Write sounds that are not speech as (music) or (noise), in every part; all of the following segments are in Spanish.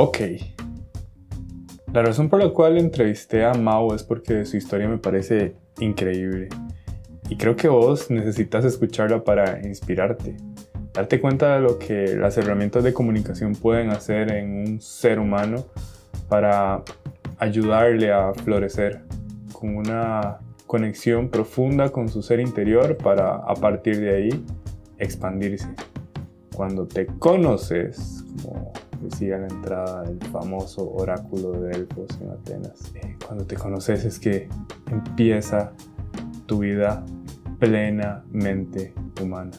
Ok. La razón por la cual entrevisté a Mao es porque su historia me parece increíble. Y creo que vos necesitas escucharla para inspirarte. Darte cuenta de lo que las herramientas de comunicación pueden hacer en un ser humano para ayudarle a florecer con una conexión profunda con su ser interior para a partir de ahí expandirse. Cuando te conoces, como decía la entrada del famoso oráculo de Delfos en Atenas, eh, cuando te conoces es que empieza tu vida plenamente humana.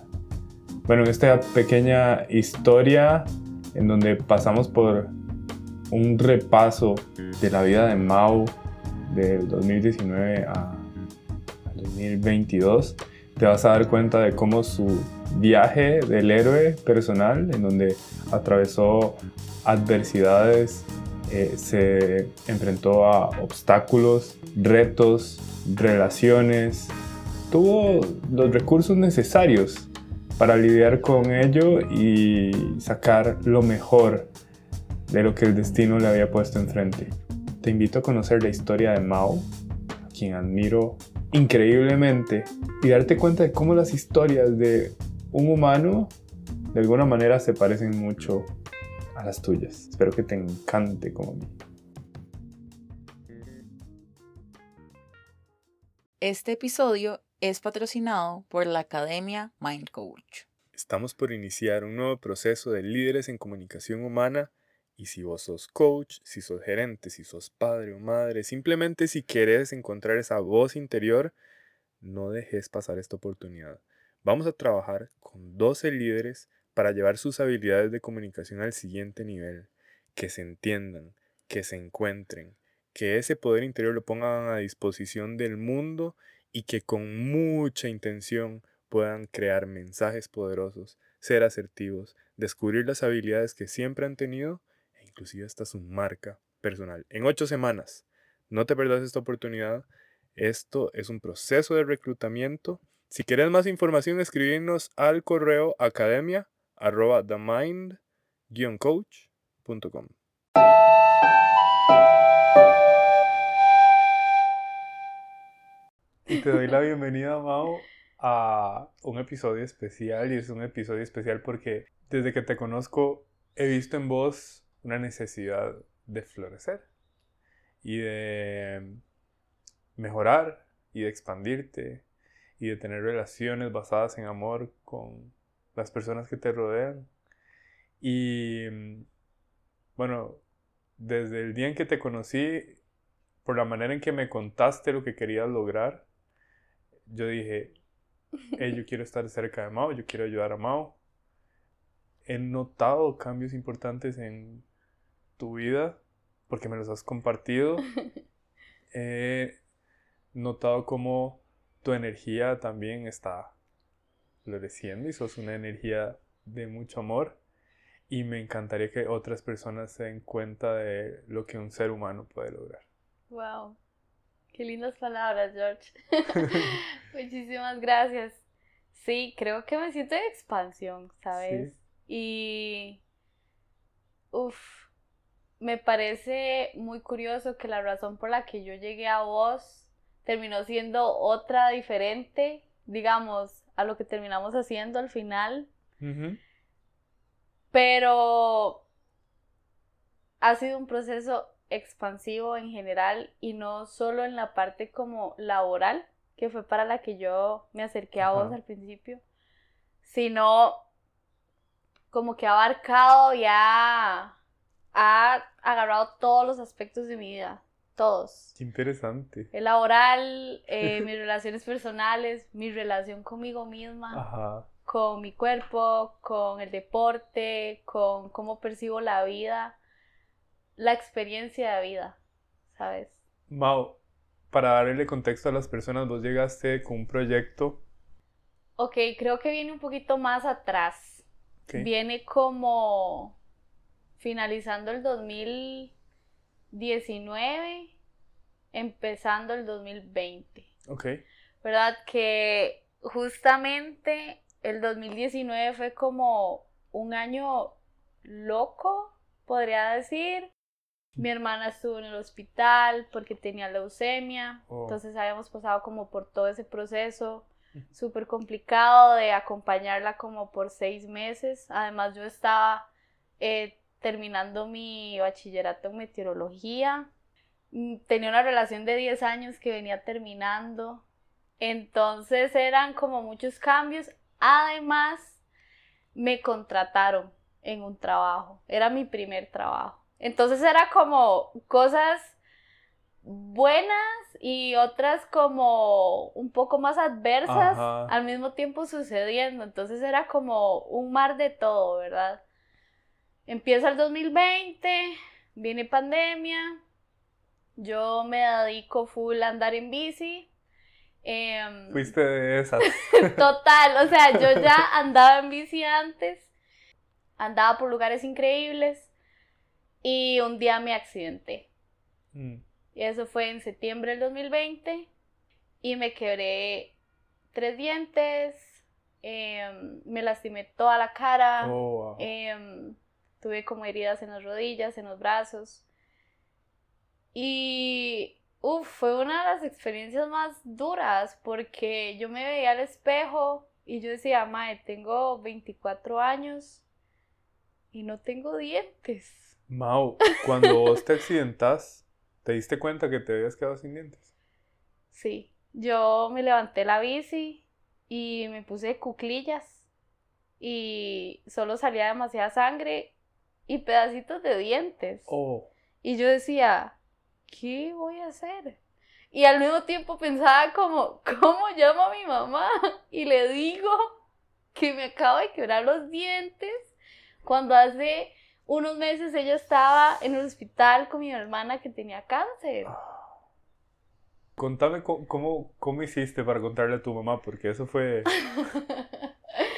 Bueno, esta pequeña historia en donde pasamos por un repaso de la vida de Mao del 2019 a 2022, te vas a dar cuenta de cómo su viaje del héroe personal, en donde atravesó adversidades, eh, se enfrentó a obstáculos, retos, relaciones, tuvo los recursos necesarios para lidiar con ello y sacar lo mejor de lo que el destino le había puesto enfrente. Te invito a conocer la historia de Mao, a quien admiro increíblemente, y darte cuenta de cómo las historias de un humano de alguna manera se parecen mucho a las tuyas. Espero que te encante como a mí. Este episodio es patrocinado por la Academia Mind Coach. Estamos por iniciar un nuevo proceso de líderes en comunicación humana y si vos sos coach, si sos gerente, si sos padre o madre, simplemente si quieres encontrar esa voz interior, no dejes pasar esta oportunidad. Vamos a trabajar con 12 líderes para llevar sus habilidades de comunicación al siguiente nivel, que se entiendan, que se encuentren, que ese poder interior lo pongan a disposición del mundo y que con mucha intención puedan crear mensajes poderosos, ser asertivos, descubrir las habilidades que siempre han tenido inclusive hasta su marca personal. En ocho semanas. No te perdas esta oportunidad. Esto es un proceso de reclutamiento. Si quieres más información, escribirnos al correo academia arroba themind-coach.com. Y te doy la (laughs) bienvenida, Mao, a un episodio especial. Y es un episodio especial porque desde que te conozco he visto en vos una necesidad de florecer y de mejorar y de expandirte y de tener relaciones basadas en amor con las personas que te rodean. Y bueno, desde el día en que te conocí, por la manera en que me contaste lo que querías lograr, yo dije, (laughs) yo quiero estar cerca de Mao, yo quiero ayudar a Mao. He notado cambios importantes en tu vida, porque me los has compartido. (laughs) He notado cómo tu energía también está floreciendo y sos una energía de mucho amor. Y me encantaría que otras personas se den cuenta de lo que un ser humano puede lograr. Wow, qué lindas palabras, George. (laughs) (laughs) Muchísimas gracias. Sí, creo que me siento en expansión, ¿sabes? Y. Uf, me parece muy curioso que la razón por la que yo llegué a vos terminó siendo otra diferente, digamos, a lo que terminamos haciendo al final. Pero ha sido un proceso expansivo en general y no solo en la parte como laboral, que fue para la que yo me acerqué a vos al principio, sino como que ha abarcado ya ha agarrado todos los aspectos de mi vida, todos. Qué interesante. El laboral, eh, mis (laughs) relaciones personales, mi relación conmigo misma, con mi cuerpo, con el deporte, con cómo percibo la vida, la experiencia de vida, ¿sabes? Mau, para darle contexto a las personas, vos llegaste con un proyecto. Ok, creo que viene un poquito más atrás. Viene como finalizando el 2019, empezando el 2020. Ok. ¿Verdad? Que justamente el 2019 fue como un año loco podría decir. Mi hermana estuvo en el hospital porque tenía leucemia, Oh. entonces habíamos pasado como por todo ese proceso súper complicado de acompañarla como por seis meses. Además yo estaba eh, terminando mi bachillerato en meteorología. Mm, Tenía una relación de 10 años que venía terminando. Entonces eran como muchos cambios. Además, me contrataron en un trabajo. Era mi primer trabajo. Entonces era como cosas buenas y otras como un poco más adversas Ajá. al mismo tiempo sucediendo. Entonces era como un mar de todo, ¿verdad? Empieza el 2020, viene pandemia, yo me dedico full a andar en bici. em, Fuiste de esas. (laughs) Total, o sea, yo ya andaba en bici antes, andaba por lugares increíbles y un día me accidenté. Mm. Y eso fue en septiembre del 2020 y me quebré tres dientes, em, me lastimé toda la cara, Oh, wow. em, tuve como heridas en las rodillas, en los brazos. Y uf, fue una de las experiencias más duras porque yo me veía al espejo y yo decía, Mae, tengo 24 años y no tengo dientes. Mau, cuando vos te accidentas, ¿te diste cuenta que te habías quedado sin dientes? Sí, yo me levanté la bici y me puse cuclillas y solo salía demasiada sangre y pedacitos de dientes. Oh, Y yo decía, ¿qué voy a hacer? Y al mismo tiempo pensaba como, ¿cómo llamo a mi mamá? (laughs) Y le digo que me acabo de quebrar los dientes cuando hace unos meses ella estaba en el hospital con mi hermana que tenía cáncer. contame co- cómo, cómo hiciste para contarle a tu mamá, porque eso fue... (laughs)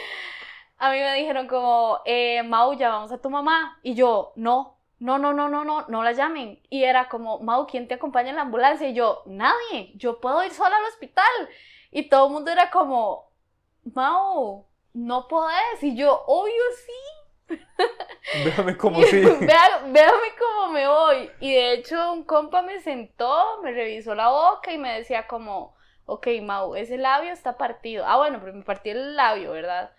A mí me dijeron como, eh, Mau, llamamos a tu mamá. Y yo, no, no, no, no, no, no, no la llamen. Y era como, Mau, ¿quién te acompaña en la ambulancia? Y yo, nadie, yo puedo ir sola al hospital. Y todo el mundo era como, Mau, no podés. Y yo, obvio sí. Déjame como si... Vea- véame cómo me voy. Y de hecho, un compa me sentó, me revisó la boca y me decía como, ok, Mau, ese labio está partido. Ah, bueno, pero me partí el labio, ¿verdad?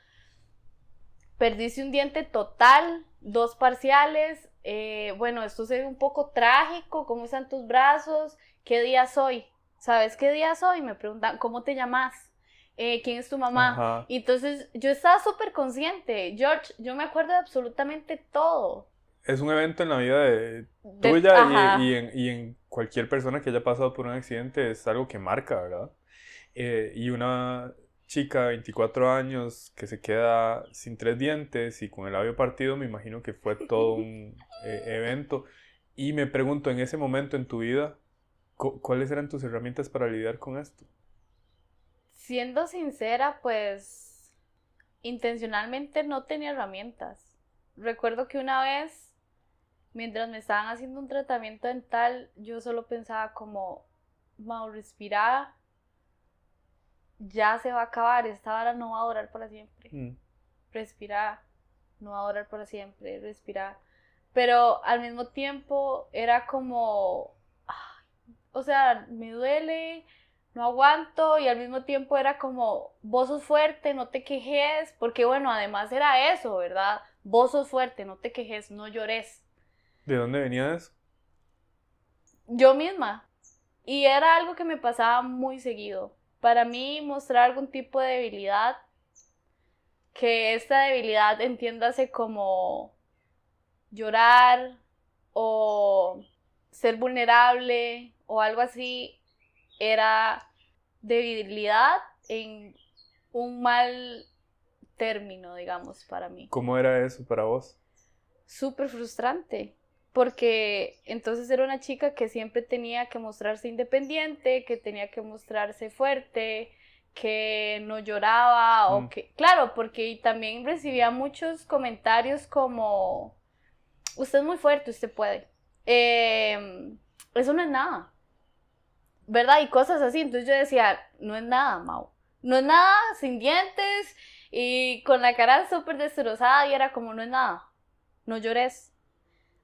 Perdiste un diente total, dos parciales. eh, bueno, esto se ve un poco trágico. ¿Cómo están tus brazos? ¿Qué día soy? ¿Sabes qué día soy? Me preguntan, ¿cómo te llamas? Eh, ¿Quién es tu mamá? Ajá. Y entonces yo estaba súper consciente. George, yo me acuerdo de absolutamente todo. Es un evento en la vida de De- tuya ajá. y, y en, y en cualquier persona que haya pasado por un accidente es algo que marca, ¿verdad? Eh, y una chica de 24 años que se queda sin tres dientes y con el labio partido, me imagino que fue todo un (laughs) eh, evento. Y me pregunto, en ese momento en tu vida, cu- ¿cuáles eran tus herramientas para lidiar con esto? Siendo sincera, pues intencionalmente no tenía herramientas. Recuerdo que una vez, mientras me estaban haciendo un tratamiento dental, yo solo pensaba como, Mau, respira, ya se va a acabar, esta vara no va a durar para siempre. Mm. Respira, no va a durar para siempre, respira. Pero al mismo tiempo era como, ay, o sea, me duele, no aguanto y al mismo tiempo era como, vos sos fuerte, no te quejes, porque bueno, además era eso, ¿verdad? Vos sos fuerte, no te quejes, no llores. ¿De dónde venía eso? Yo misma. Y era algo que me pasaba muy seguido. Para mí mostrar algún tipo de debilidad, que esta debilidad entiéndase como llorar o ser vulnerable o algo así, era debilidad en un mal término, digamos, para mí. ¿Cómo era eso para vos? Súper frustrante, porque entonces era una chica que siempre tenía que mostrarse independiente, que tenía que mostrarse fuerte, que no lloraba, o Mm. que, claro, porque también recibía muchos comentarios como, usted es muy fuerte, usted puede. Em, eso no es nada, ¿verdad? Y cosas así. Entonces yo decía, no es nada, Mau. No es nada, sin dientes y con la cara súper destrozada y era como, no es nada, no llores.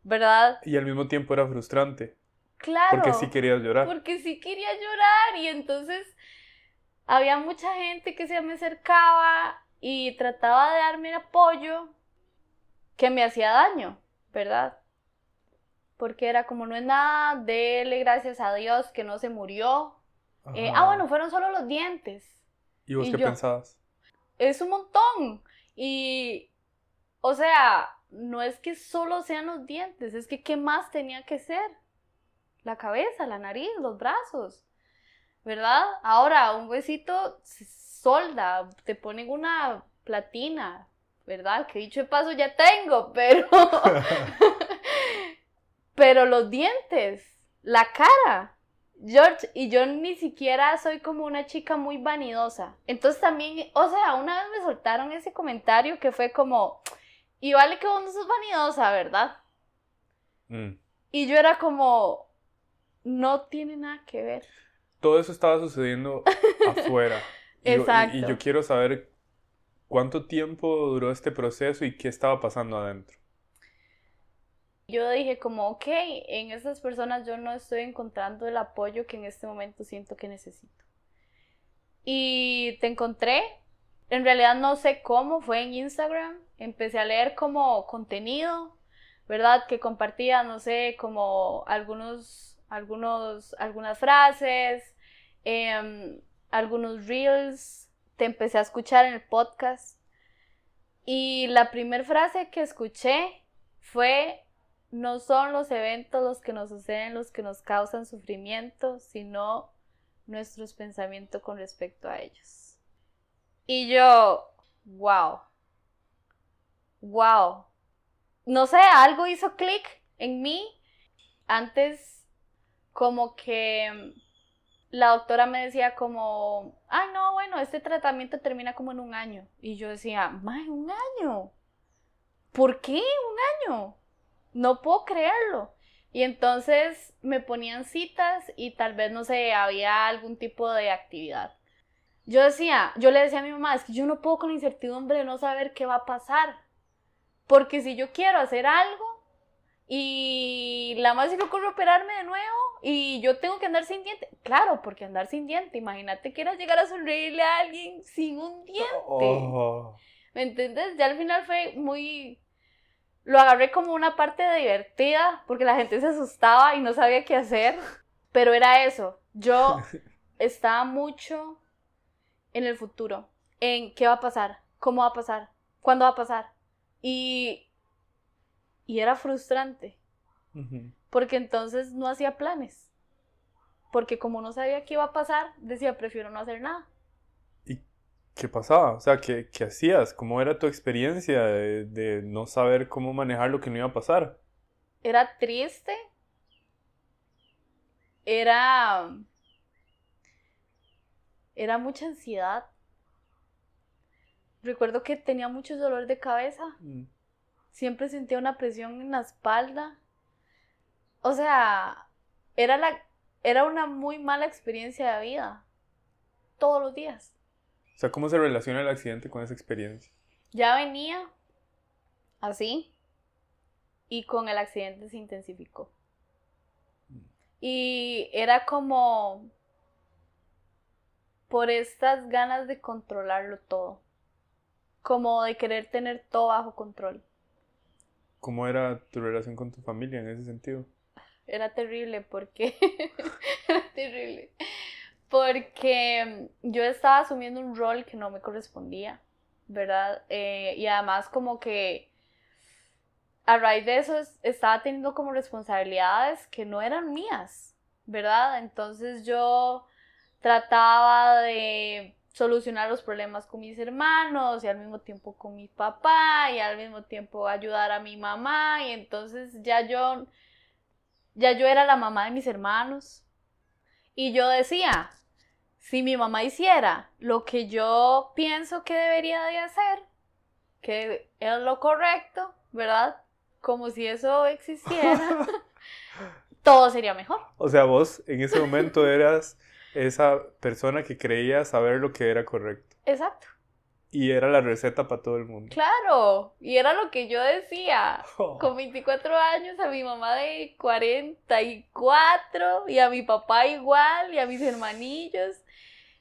¿Verdad? Y al mismo tiempo era frustrante. Claro. Porque sí querías llorar. Porque sí quería llorar y entonces había mucha gente que se me acercaba y trataba de darme apoyo que me hacía daño, ¿verdad? Porque era como no es nada, dele gracias a Dios que no se murió. Eh, ah, bueno, fueron solo los dientes. ¿Y vos qué pensabas? Es un montón. Y, o sea, no es que solo sean los dientes, es que ¿qué más tenía que ser? La cabeza, la nariz, los brazos, ¿verdad? Ahora, un huesito se solda, te ponen una platina, ¿verdad? Que dicho de paso ya tengo, (laughs) pero... pero los dientes, la cara, George, y yo ni siquiera soy como una chica muy vanidosa. Entonces también, o sea, una vez me soltaron ese comentario que fue como, y vale que vos no sos vanidosa, ¿verdad? Mm. Y yo era como, no tiene nada que ver. Todo eso estaba sucediendo (laughs) afuera. Exacto. y yo quiero saber cuánto tiempo duró este proceso y qué estaba pasando adentro yo dije como, ok, en estas personas yo no estoy encontrando el apoyo que en este momento siento que necesito. Y te encontré, en realidad no sé cómo, fue en Instagram, empecé a leer como contenido, ¿verdad? Que compartía, no sé, como algunos, algunos, algunas frases, em, algunos reels, te empecé a escuchar en el podcast. Y la primera frase que escuché fue no son los eventos los que nos suceden los que nos causan sufrimiento, sino nuestros pensamientos con respecto a ellos. Y yo, wow, wow. No sé, algo hizo clic en mí. Antes, como que la doctora me decía como, ay no, bueno, este tratamiento termina como en un año. Y yo decía, más un año. ¿Por qué un año? no puedo creerlo. Y entonces me ponían citas y tal vez, no sé, había algún tipo de actividad. Yo decía, yo le decía a mi mamá, es que yo no puedo con la incertidumbre de no saber qué va a pasar. Porque si yo quiero hacer algo y la más se me ocurre operarme de nuevo y yo tengo que andar sin diente. Claro, porque andar sin diente, imagínate que quieras llegar a sonreírle a alguien sin un diente. Oh. ¿Me entiendes? Ya al final fue muy lo agarré como una parte divertida porque la gente se asustaba y no sabía qué hacer, pero era eso. Yo (laughs) estaba mucho en el futuro, en qué va a pasar, cómo va a pasar, cuándo va a pasar. Y, y era frustrante, porque entonces no hacía planes, porque como no sabía qué iba a pasar, decía, prefiero no hacer nada. ¿Qué pasaba? O sea, ¿qué, qué hacías? ¿Cómo era tu experiencia de, de, no saber cómo manejar lo que no iba a pasar? Era triste. Era... Era mucha ansiedad. Recuerdo que tenía mucho dolor de cabeza. Mm. Siempre sentía una presión en la espalda. O sea, era, la, era una muy mala experiencia de vida. Todos los días. O sea, ¿cómo se relaciona el accidente con esa experiencia? Ya venía así y con el accidente se intensificó. Y era como por estas ganas de controlarlo todo, como de querer tener todo bajo control. ¿Cómo era tu relación con tu familia en ese sentido? Era terrible porque (laughs) era terrible porque yo estaba asumiendo un rol que no me correspondía, ¿verdad? Eh, y además como que a raíz de eso estaba teniendo como responsabilidades que no eran mías, ¿verdad? Entonces yo trataba de solucionar los problemas con mis hermanos y al mismo tiempo con mi papá y al mismo tiempo ayudar a mi mamá y entonces ya yo ya yo era la mamá de mis hermanos y yo decía, si mi mamá hiciera lo que yo pienso que debería de hacer, que es lo correcto, ¿verdad? Como si eso existiera, (laughs) todo sería mejor. O sea, vos en ese momento eras esa persona que creía saber lo que era correcto. Exacto. Y era la receta para todo el mundo. Claro, y era lo que yo decía. Oh. Con 24 años, a mi mamá de 44, y a mi papá igual, y a mis hermanillos.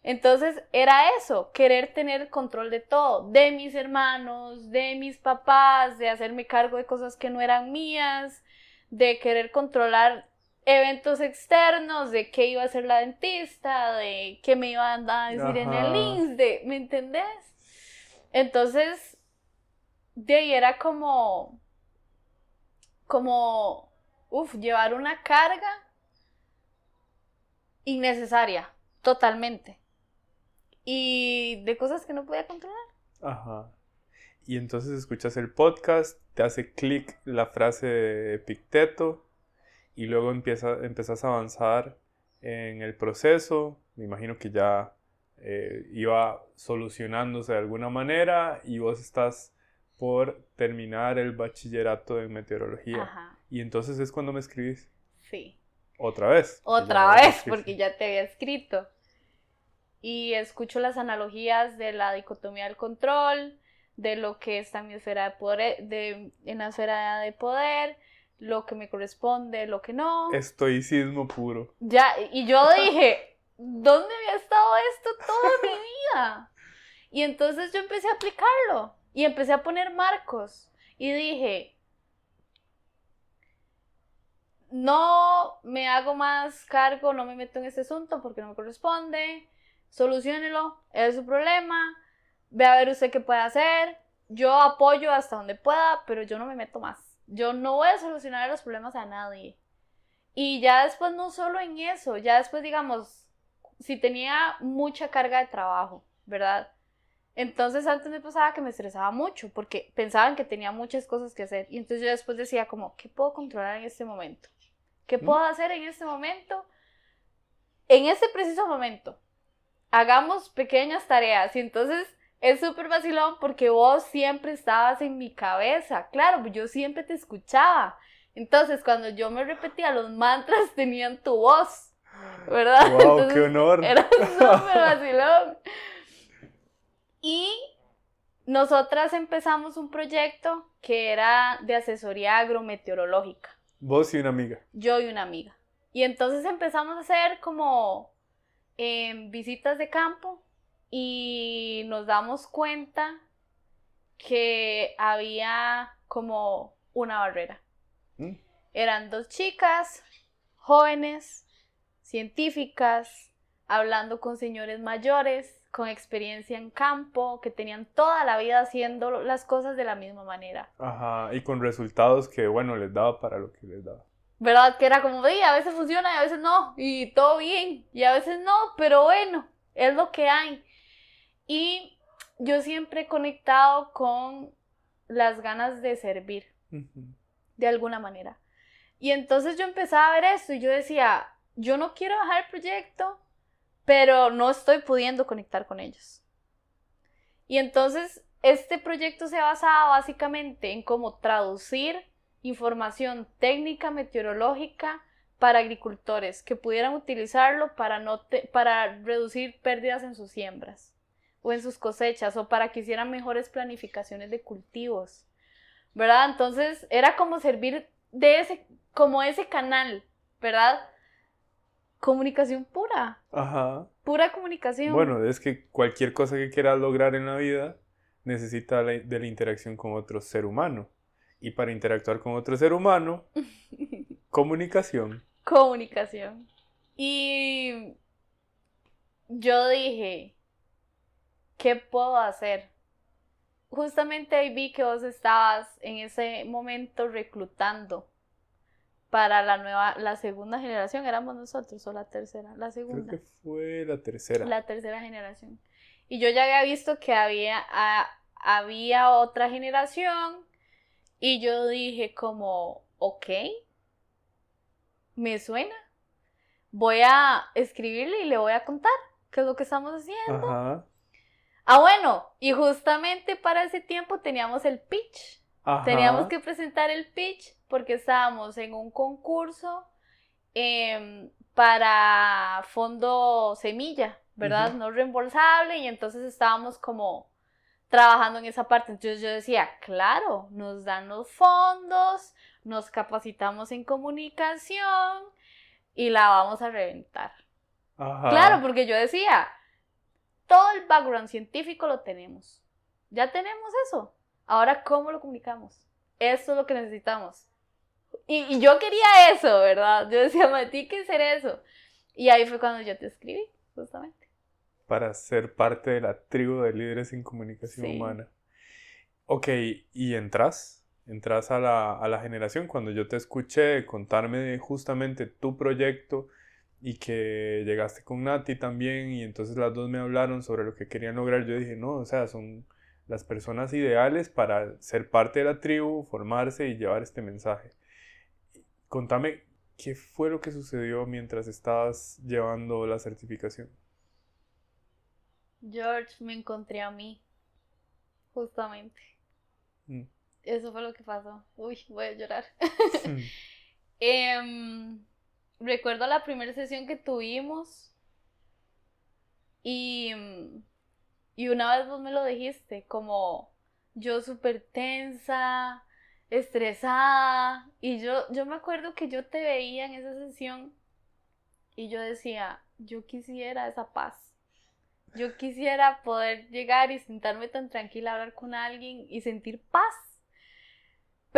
Entonces era eso, querer tener control de todo, de mis hermanos, de mis papás, de hacerme cargo de cosas que no eran mías, de querer controlar eventos externos, de qué iba a hacer la dentista, de qué me iban a decir en el. INS, de, ¿me entendés? Entonces, de ahí era como, como, uff, llevar una carga innecesaria, totalmente. Y de cosas que no podía controlar. Ajá. Y entonces escuchas el podcast, te hace clic la frase de Epicteto y luego empieza, empezás a avanzar en el proceso. Me imagino que ya eh, iba solucionándose de alguna manera y vos estás por terminar el bachillerato en meteorología. Ajá, Y entonces es cuando me escribís sí. otra vez. Otra vez, (laughs) porque ya te había escrito. Y escucho las analogías de la dicotomía del control, de lo que está en mi esfera de poder, de, en la esfera de poder, lo que me corresponde, lo que no. Estoicismo puro. Ya, y yo (laughs) dije, ¿dónde había estado esto toda mi vida? Y entonces yo empecé a aplicarlo y empecé a poner marcos y dije, no me hago más cargo, no me meto en este asunto porque no me corresponde, soluciónelo, es su problema, ve a ver usted qué puede hacer, yo apoyo hasta donde pueda, pero yo no me meto más. Yo no voy a solucionar los problemas a nadie. Y ya después no solo en eso, ya después digamos, si tenía mucha carga de trabajo, ¿verdad? Entonces antes me pasaba que me estresaba mucho porque pensaban que tenía muchas cosas que hacer. Y entonces yo después decía como, ¿qué puedo controlar en este momento? ¿Qué puedo hacer en este momento? En este preciso momento. Hagamos pequeñas tareas. Y entonces es súper vacilón porque vos siempre estabas en mi cabeza. Claro, yo siempre te escuchaba. Entonces cuando yo me repetía los mantras (laughs) tenían tu voz. ¿Verdad? ¡Wow! ¡Qué honor! era (laughs) súper vacilón. Y nosotras empezamos un proyecto que era de asesoría agrometeorológica, Vos y una amiga. yo y una amiga. Y entonces empezamos a hacer como em, visitas de campo y nos damos cuenta que había como una barrera. ¿Mm? Eran dos chicas jóvenes, científicas, hablando con señores mayores, con experiencia en campo, que tenían toda la vida haciendo las cosas de la misma manera. Ajá, y con resultados que, bueno, les daba para lo que les daba. ¿Verdad? Que era como, "Sí, a veces funciona y a veces no, y todo bien, y a veces no, pero bueno, es lo que hay. Y yo siempre he conectado con las ganas de servir. De alguna manera. Y entonces yo empezaba a ver esto y yo decía, yo no quiero bajar el proyecto, pero no estoy pudiendo conectar con ellos. Y entonces este proyecto se basaba básicamente en cómo traducir información técnica meteorológica para agricultores que pudieran utilizarlo para, no te- para reducir pérdidas en sus siembras o en sus cosechas o para que hicieran mejores planificaciones de cultivos. ¿verdad? Entonces era como servir de ese, como ese canal, ¿verdad? Comunicación pura, Ajá. pura comunicación. Bueno, es que cualquier cosa que quieras lograr en la vida necesita de la interacción con otro ser humano. Y para interactuar con otro ser humano, (laughs) comunicación. comunicación. Y yo dije, ¿qué puedo hacer? Justamente ahí vi que vos estabas en ese momento reclutando para la nueva, la segunda generación, éramos nosotros o la tercera, la Creo segunda. que fue la tercera. La tercera generación. Y yo ya había visto que había, a- había otra generación y yo dije como, ok, me suena. Voy a escribirle y le voy a contar qué es lo que estamos haciendo. Ajá. Ah, bueno, y justamente para ese tiempo teníamos el pitch. Ajá. Teníamos que presentar el pitch porque estábamos en un concurso em, para fondo semilla, ¿verdad? No reembolsable y entonces estábamos como trabajando en esa parte. Entonces yo decía, claro, nos dan los fondos, nos capacitamos en comunicación y la vamos a reventar. Claro, porque yo decía, todo el background científico lo tenemos. Ya tenemos eso. Ahora, ¿cómo lo comunicamos? Eso es lo que necesitamos. Y, yo quería eso, ¿verdad? Yo decía, me que hacer eso. Y ahí fue cuando yo te escribí, justamente. Para ser parte de la tribu de líderes en comunicación humana. Ok, ¿y entras? Entras a la, a la generación. Cuando yo te escuché contarme justamente tu proyecto y que llegaste con Nati también y entonces las dos me hablaron sobre lo que querían lograr, yo dije, no, o sea, son las personas ideales para ser parte de la tribu, formarse y llevar este mensaje. Contame, ¿qué fue lo que sucedió mientras estabas llevando la certificación? George, me encontré a mí, justamente. Mm. Eso fue lo que pasó. Uy, voy a llorar. Mm. (laughs) (laughs) recuerdo la primera sesión que tuvimos y, y una vez vos me lo dijiste, como yo súper tensa, estresada. Y yo, yo me acuerdo que yo te veía en esa sesión y yo decía, yo quisiera esa paz. Yo quisiera poder llegar y sentarme tan tranquila a hablar con alguien y sentir paz.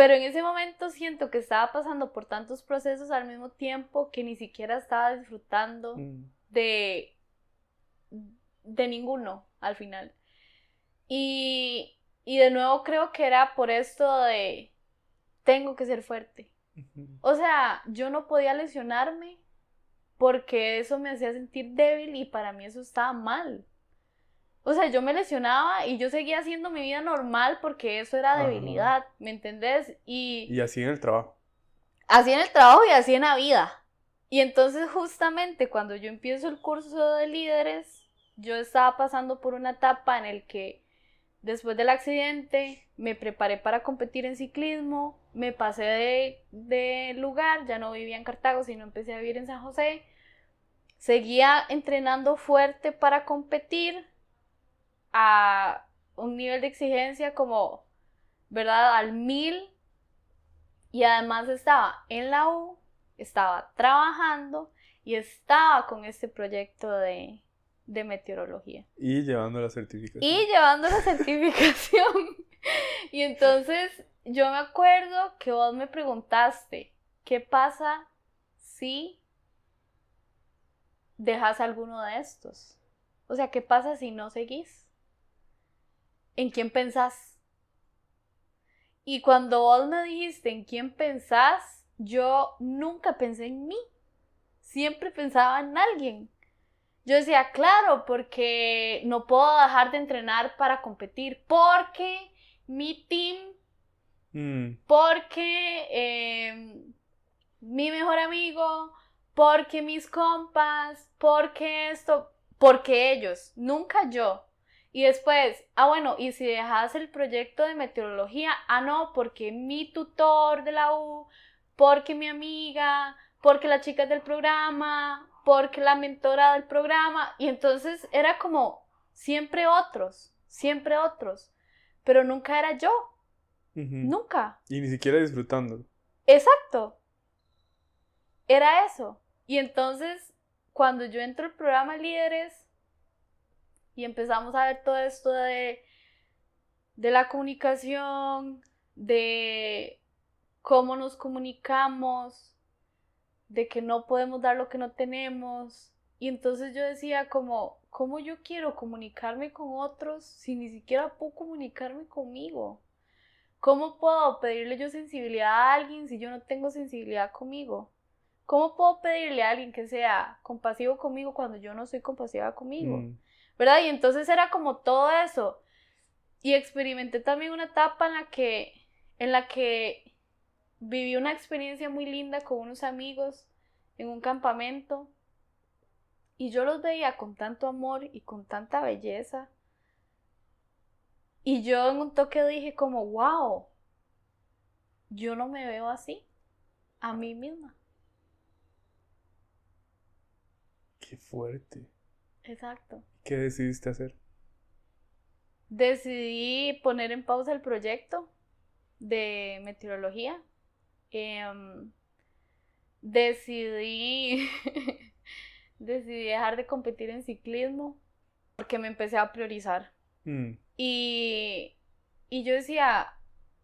Pero en ese momento siento que estaba pasando por tantos procesos al mismo tiempo que ni siquiera estaba disfrutando mm. de, de ninguno al final. Y, y de nuevo creo que era por esto de tengo que ser fuerte. O sea, yo no podía lesionarme porque eso me hacía sentir débil y para mí eso estaba mal. O sea, yo me lesionaba y yo seguía haciendo mi vida normal porque eso era debilidad, ¿me entendés? Y, y así en el trabajo. Así en el trabajo y así en la vida. Y entonces justamente cuando yo empiezo el curso de líderes, yo estaba pasando por una etapa en el que después del accidente me preparé para competir en ciclismo, me pasé de, de, lugar, ya no vivía en Cartago, sino empecé a vivir en San José. Seguía entrenando fuerte para competir a un nivel de exigencia como, ¿verdad? Al mil. Y además estaba en la U, estaba trabajando y estaba con este proyecto de, de meteorología. Y llevando la certificación. Y llevando la (laughs) certificación. (laughs) y entonces yo me acuerdo que vos me preguntaste, ¿qué pasa si dejas alguno de estos? O sea, ¿qué pasa si no seguís? ¿En quién pensás? Y cuando vos me dijiste en quién pensás, yo nunca pensé en mí. Siempre pensaba en alguien. Yo decía, claro, porque no puedo dejar de entrenar para competir, porque mi team Mm. Porque em, mi mejor amigo, porque mis compas, porque esto, porque ellos, nunca yo. Y después, ah bueno, y si dejas el proyecto de meteorología, ah no, porque mi tutor de la U, porque mi amiga, porque las chicas del programa, porque la mentora del programa, y entonces era como siempre otros, siempre otros, pero nunca era yo. Nunca. Y ni siquiera disfrutándolo. Exacto. Era eso. Y entonces, cuando yo entro al programa Líderes y empezamos a ver todo esto de, de la comunicación, de cómo nos comunicamos, de que no podemos dar lo que no tenemos. Y entonces yo decía como, ¿cómo yo quiero comunicarme con otros si ni siquiera puedo comunicarme conmigo? ¿Cómo puedo pedirle yo sensibilidad a alguien si yo no tengo sensibilidad conmigo? ¿Cómo puedo pedirle a alguien que sea compasivo conmigo cuando yo no soy compasiva conmigo? Mm. ¿Verdad? Y entonces era como todo eso. Y experimenté también una etapa en la que, en la que viví una experiencia muy linda con unos amigos en un campamento. Y yo los veía con tanto amor y con tanta belleza y yo en un toque dije como, wow, yo no me veo así, a mí misma. Qué fuerte. Exacto. ¿Qué decidiste hacer? decidí poner en pausa el proyecto de meteorología. Em, decidí, (laughs) decidí dejar de competir en ciclismo porque me empecé a priorizar. Mm. Y, y yo decía,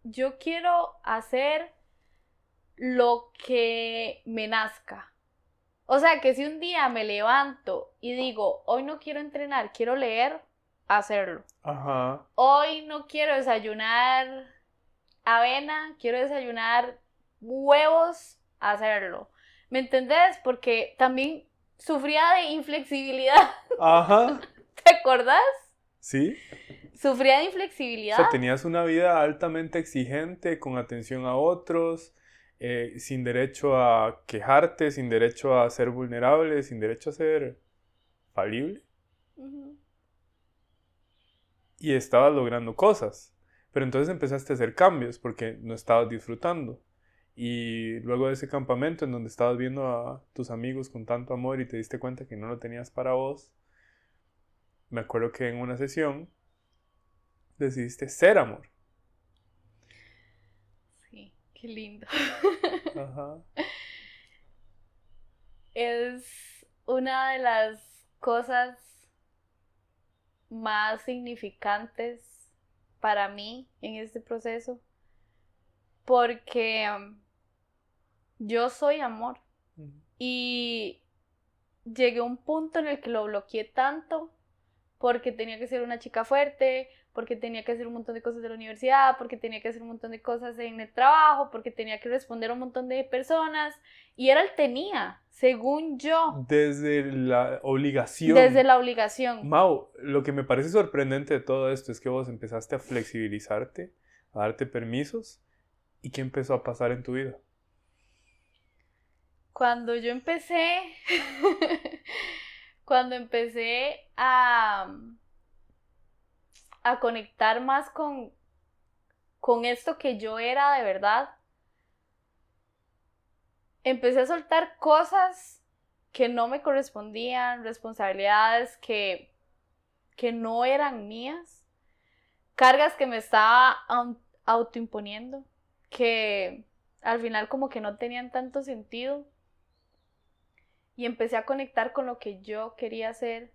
yo quiero hacer lo que me nazca. O sea, que si un día me levanto y digo, hoy no quiero entrenar, quiero leer, hacerlo. Ajá. Hoy no quiero desayunar avena, quiero desayunar huevos, hacerlo. ¿Me entendés? Porque también sufría de inflexibilidad. (laughs) Ajá. ¿Te acordás? Sí. Sufría de inflexibilidad. O sea, tenías una vida altamente exigente, con atención a otros, eh, sin derecho a quejarte, sin derecho a ser vulnerable, sin derecho a ser falible. Y estabas logrando cosas. Pero entonces empezaste a hacer cambios porque no estabas disfrutando. Y luego de ese campamento en donde estabas viendo a tus amigos con tanto amor y te diste cuenta que no lo tenías para vos, me acuerdo que en una sesión decidiste ser amor. Qué lindo. Ajá. (laughs) es una de las cosas más significantes para mí en este proceso porque um, yo soy amor y llegué a un punto en el que lo bloqueé tanto porque tenía que ser una chica fuerte, porque tenía que hacer un montón de cosas de la universidad, porque tenía que hacer un montón de cosas en el trabajo, porque tenía que responder a un montón de personas y era el tenía, según yo, Desde la obligación. desde la obligación. Mau, lo que me parece sorprendente de todo esto es que vos empezaste a flexibilizarte, a darte permisos. ¿Y qué empezó a pasar en tu vida? Cuando yo empecé, (laughs) cuando empecé a, a conectar más con, con esto que yo era de verdad, empecé a soltar cosas que no me correspondían, responsabilidades que, que no eran mías, cargas que me estaba au- autoimponiendo, que al final como que no tenían tanto sentido y empecé a conectar con lo que yo quería hacer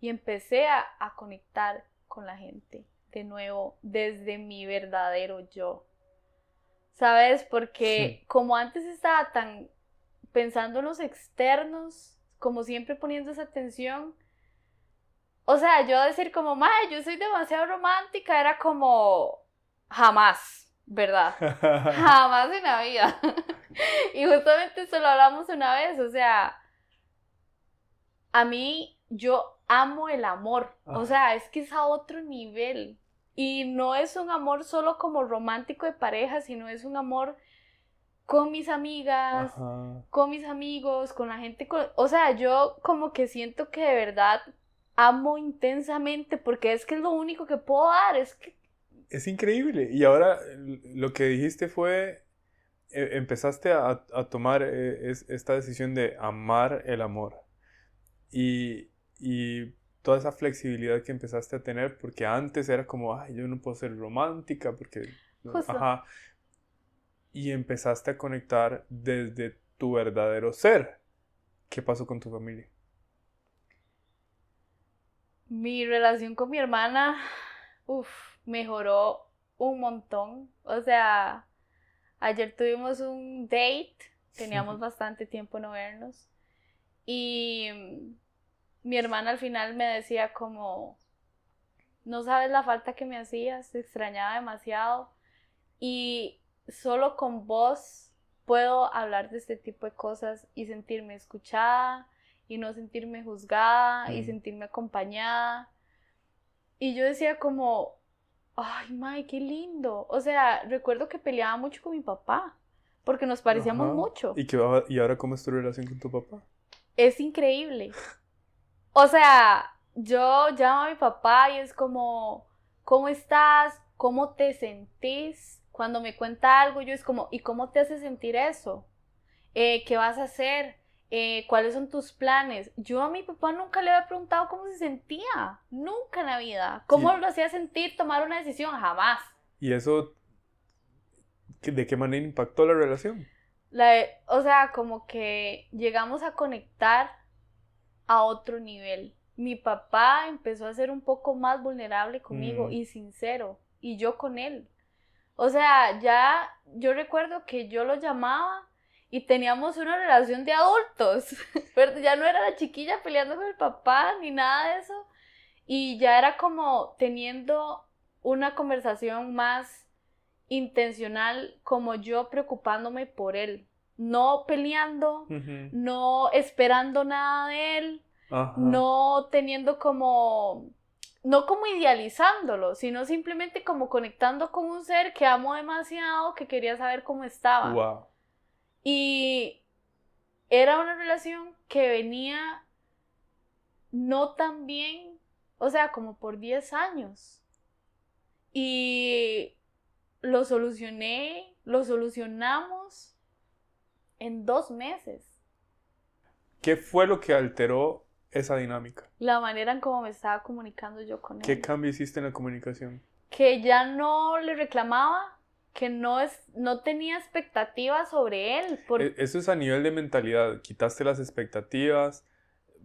y empecé a, a conectar con la gente de nuevo desde mi verdadero yo. ¿Sabes? Porque como antes estaba tan pensando en los externos, como siempre poniendo esa atención, o sea, yo decir como, mae, yo soy demasiado romántica, era como, jamás, ¿verdad? (laughs) Jamás en la vida. (laughs) y justamente eso lo hablamos una vez, o sea, a mí yo amo el amor, o Ah. sea, es que es a otro nivel. Y no es un amor solo como romántico de pareja, sino es un amor con mis amigas, Ajá. con mis amigos, con la gente, con- o sea, yo como que siento que de verdad amo intensamente porque es que es lo único que puedo dar, es que Es increíble. Y ahora l- lo que dijiste fue, eh, empezaste a, a tomar eh, es- esta decisión de amar el amor. Y, y toda esa flexibilidad que empezaste a tener, porque antes era como, ay, yo no puedo ser romántica, porque... no", Justo. Ajá. Y empezaste a conectar desde tu verdadero ser. ¿Qué pasó con tu familia? Mi relación con mi hermana, uff, mejoró un montón. O sea, ayer tuvimos un date, teníamos (laughs) bastante tiempo no vernos. Y mi hermana al final me decía como, no sabes la falta que me hacías, te extrañaba demasiado. Y solo con vos puedo hablar de este tipo de cosas y sentirme escuchada y no sentirme juzgada y Mm. sentirme acompañada. Y yo decía como, ay, May, qué lindo. O sea, recuerdo que peleaba mucho con mi papá porque nos parecíamos Ajá. mucho. ¿Y, qué y ahora cómo es tu relación con tu papá? Es increíble. O sea, yo llamo a mi papá y es como, ¿cómo estás? ¿Cómo te sentís? Cuando me cuenta algo, yo es como, ¿y cómo te hace sentir eso? Eh, ¿qué vas a hacer? Eh, ¿Cuáles son tus planes? Yo a mi papá nunca le había preguntado cómo se sentía, nunca en la vida. ¿Cómo lo hacía sentir tomar una decisión? Jamás. ¿Y eso de qué manera impactó la relación? La, o sea, como que llegamos a conectar a otro nivel. Mi papá empezó a ser un poco más vulnerable conmigo mm. y sincero, y yo con él. O sea, ya yo recuerdo que yo lo llamaba y teníamos una relación de adultos. (laughs) Pero ya no era la chiquilla peleando con el papá ni nada de eso. Y ya era como teniendo una conversación más intencional, como yo preocupándome por él. No peleando, no esperando nada de él, no teniendo como no como idealizándolo, sino simplemente como conectando con un ser que amo demasiado, que quería saber cómo estaba. Wow. Y era una relación que venía no tan bien, o sea, como por 10 años. Y lo solucioné, lo solucionamos en dos meses. ¿Qué fue lo que alteró esa dinámica? La manera en cómo me estaba comunicando yo con él. ¿Qué cambio hiciste en la comunicación? Que ya no le reclamaba, que no, es, no tenía expectativas sobre él. E, eso es a nivel de mentalidad. Quitaste las expectativas.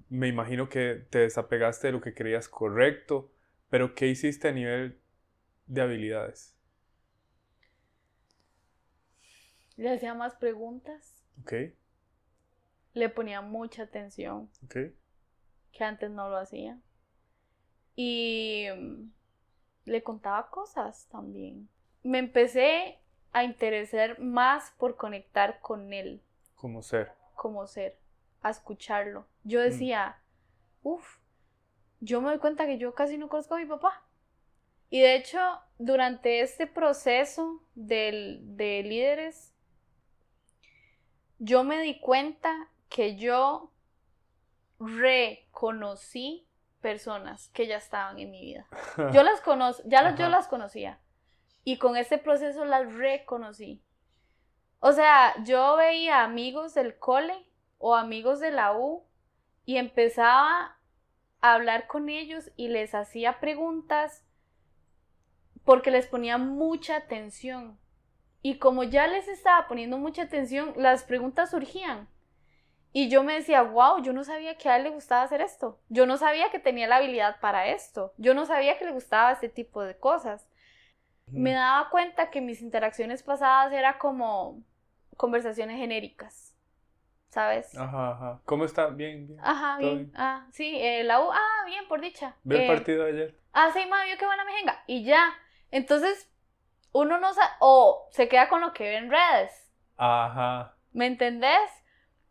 Me imagino que te desapegaste de lo que creías correcto. Pero ¿qué hiciste a nivel de habilidades? Le hacía más preguntas. Ok. Le ponía mucha atención. Ok. Que antes no lo hacía. Y mm, le contaba cosas también me empecé a interesar más por conectar con él. Como ser. Como ser, a escucharlo. Yo mm. decía, uff, yo me doy cuenta que yo casi no conozco a mi papá. Y de hecho, durante este proceso de, de líderes, yo me di cuenta que yo reconocí personas que ya estaban en mi vida. (laughs) Yo las conozco, ya yo las conocía, y con ese proceso las reconocí. O sea, yo veía amigos del cole o amigos de la U y empezaba a hablar con ellos y les hacía preguntas porque les ponía mucha atención. Y como ya les estaba poniendo mucha atención, las preguntas surgían. Y yo me decía, wow, yo no sabía que a él le gustaba hacer esto. Yo no sabía que tenía la habilidad para esto. Yo no sabía que le gustaba este tipo de cosas me daba cuenta que mis interacciones pasadas era como conversaciones genéricas, ¿sabes? Ajá, ajá. ¿Cómo está? Bien, bien. Ajá, bien. Ah, sí, eh, la U, ah, bien, por dicha. ¿Ve el eh, partido de ayer? Ah, sí, mami, qué buena mejenga. Y ya. Entonces, uno no sabe, o se queda con lo que ve en redes. Ajá. ¿Me entendés?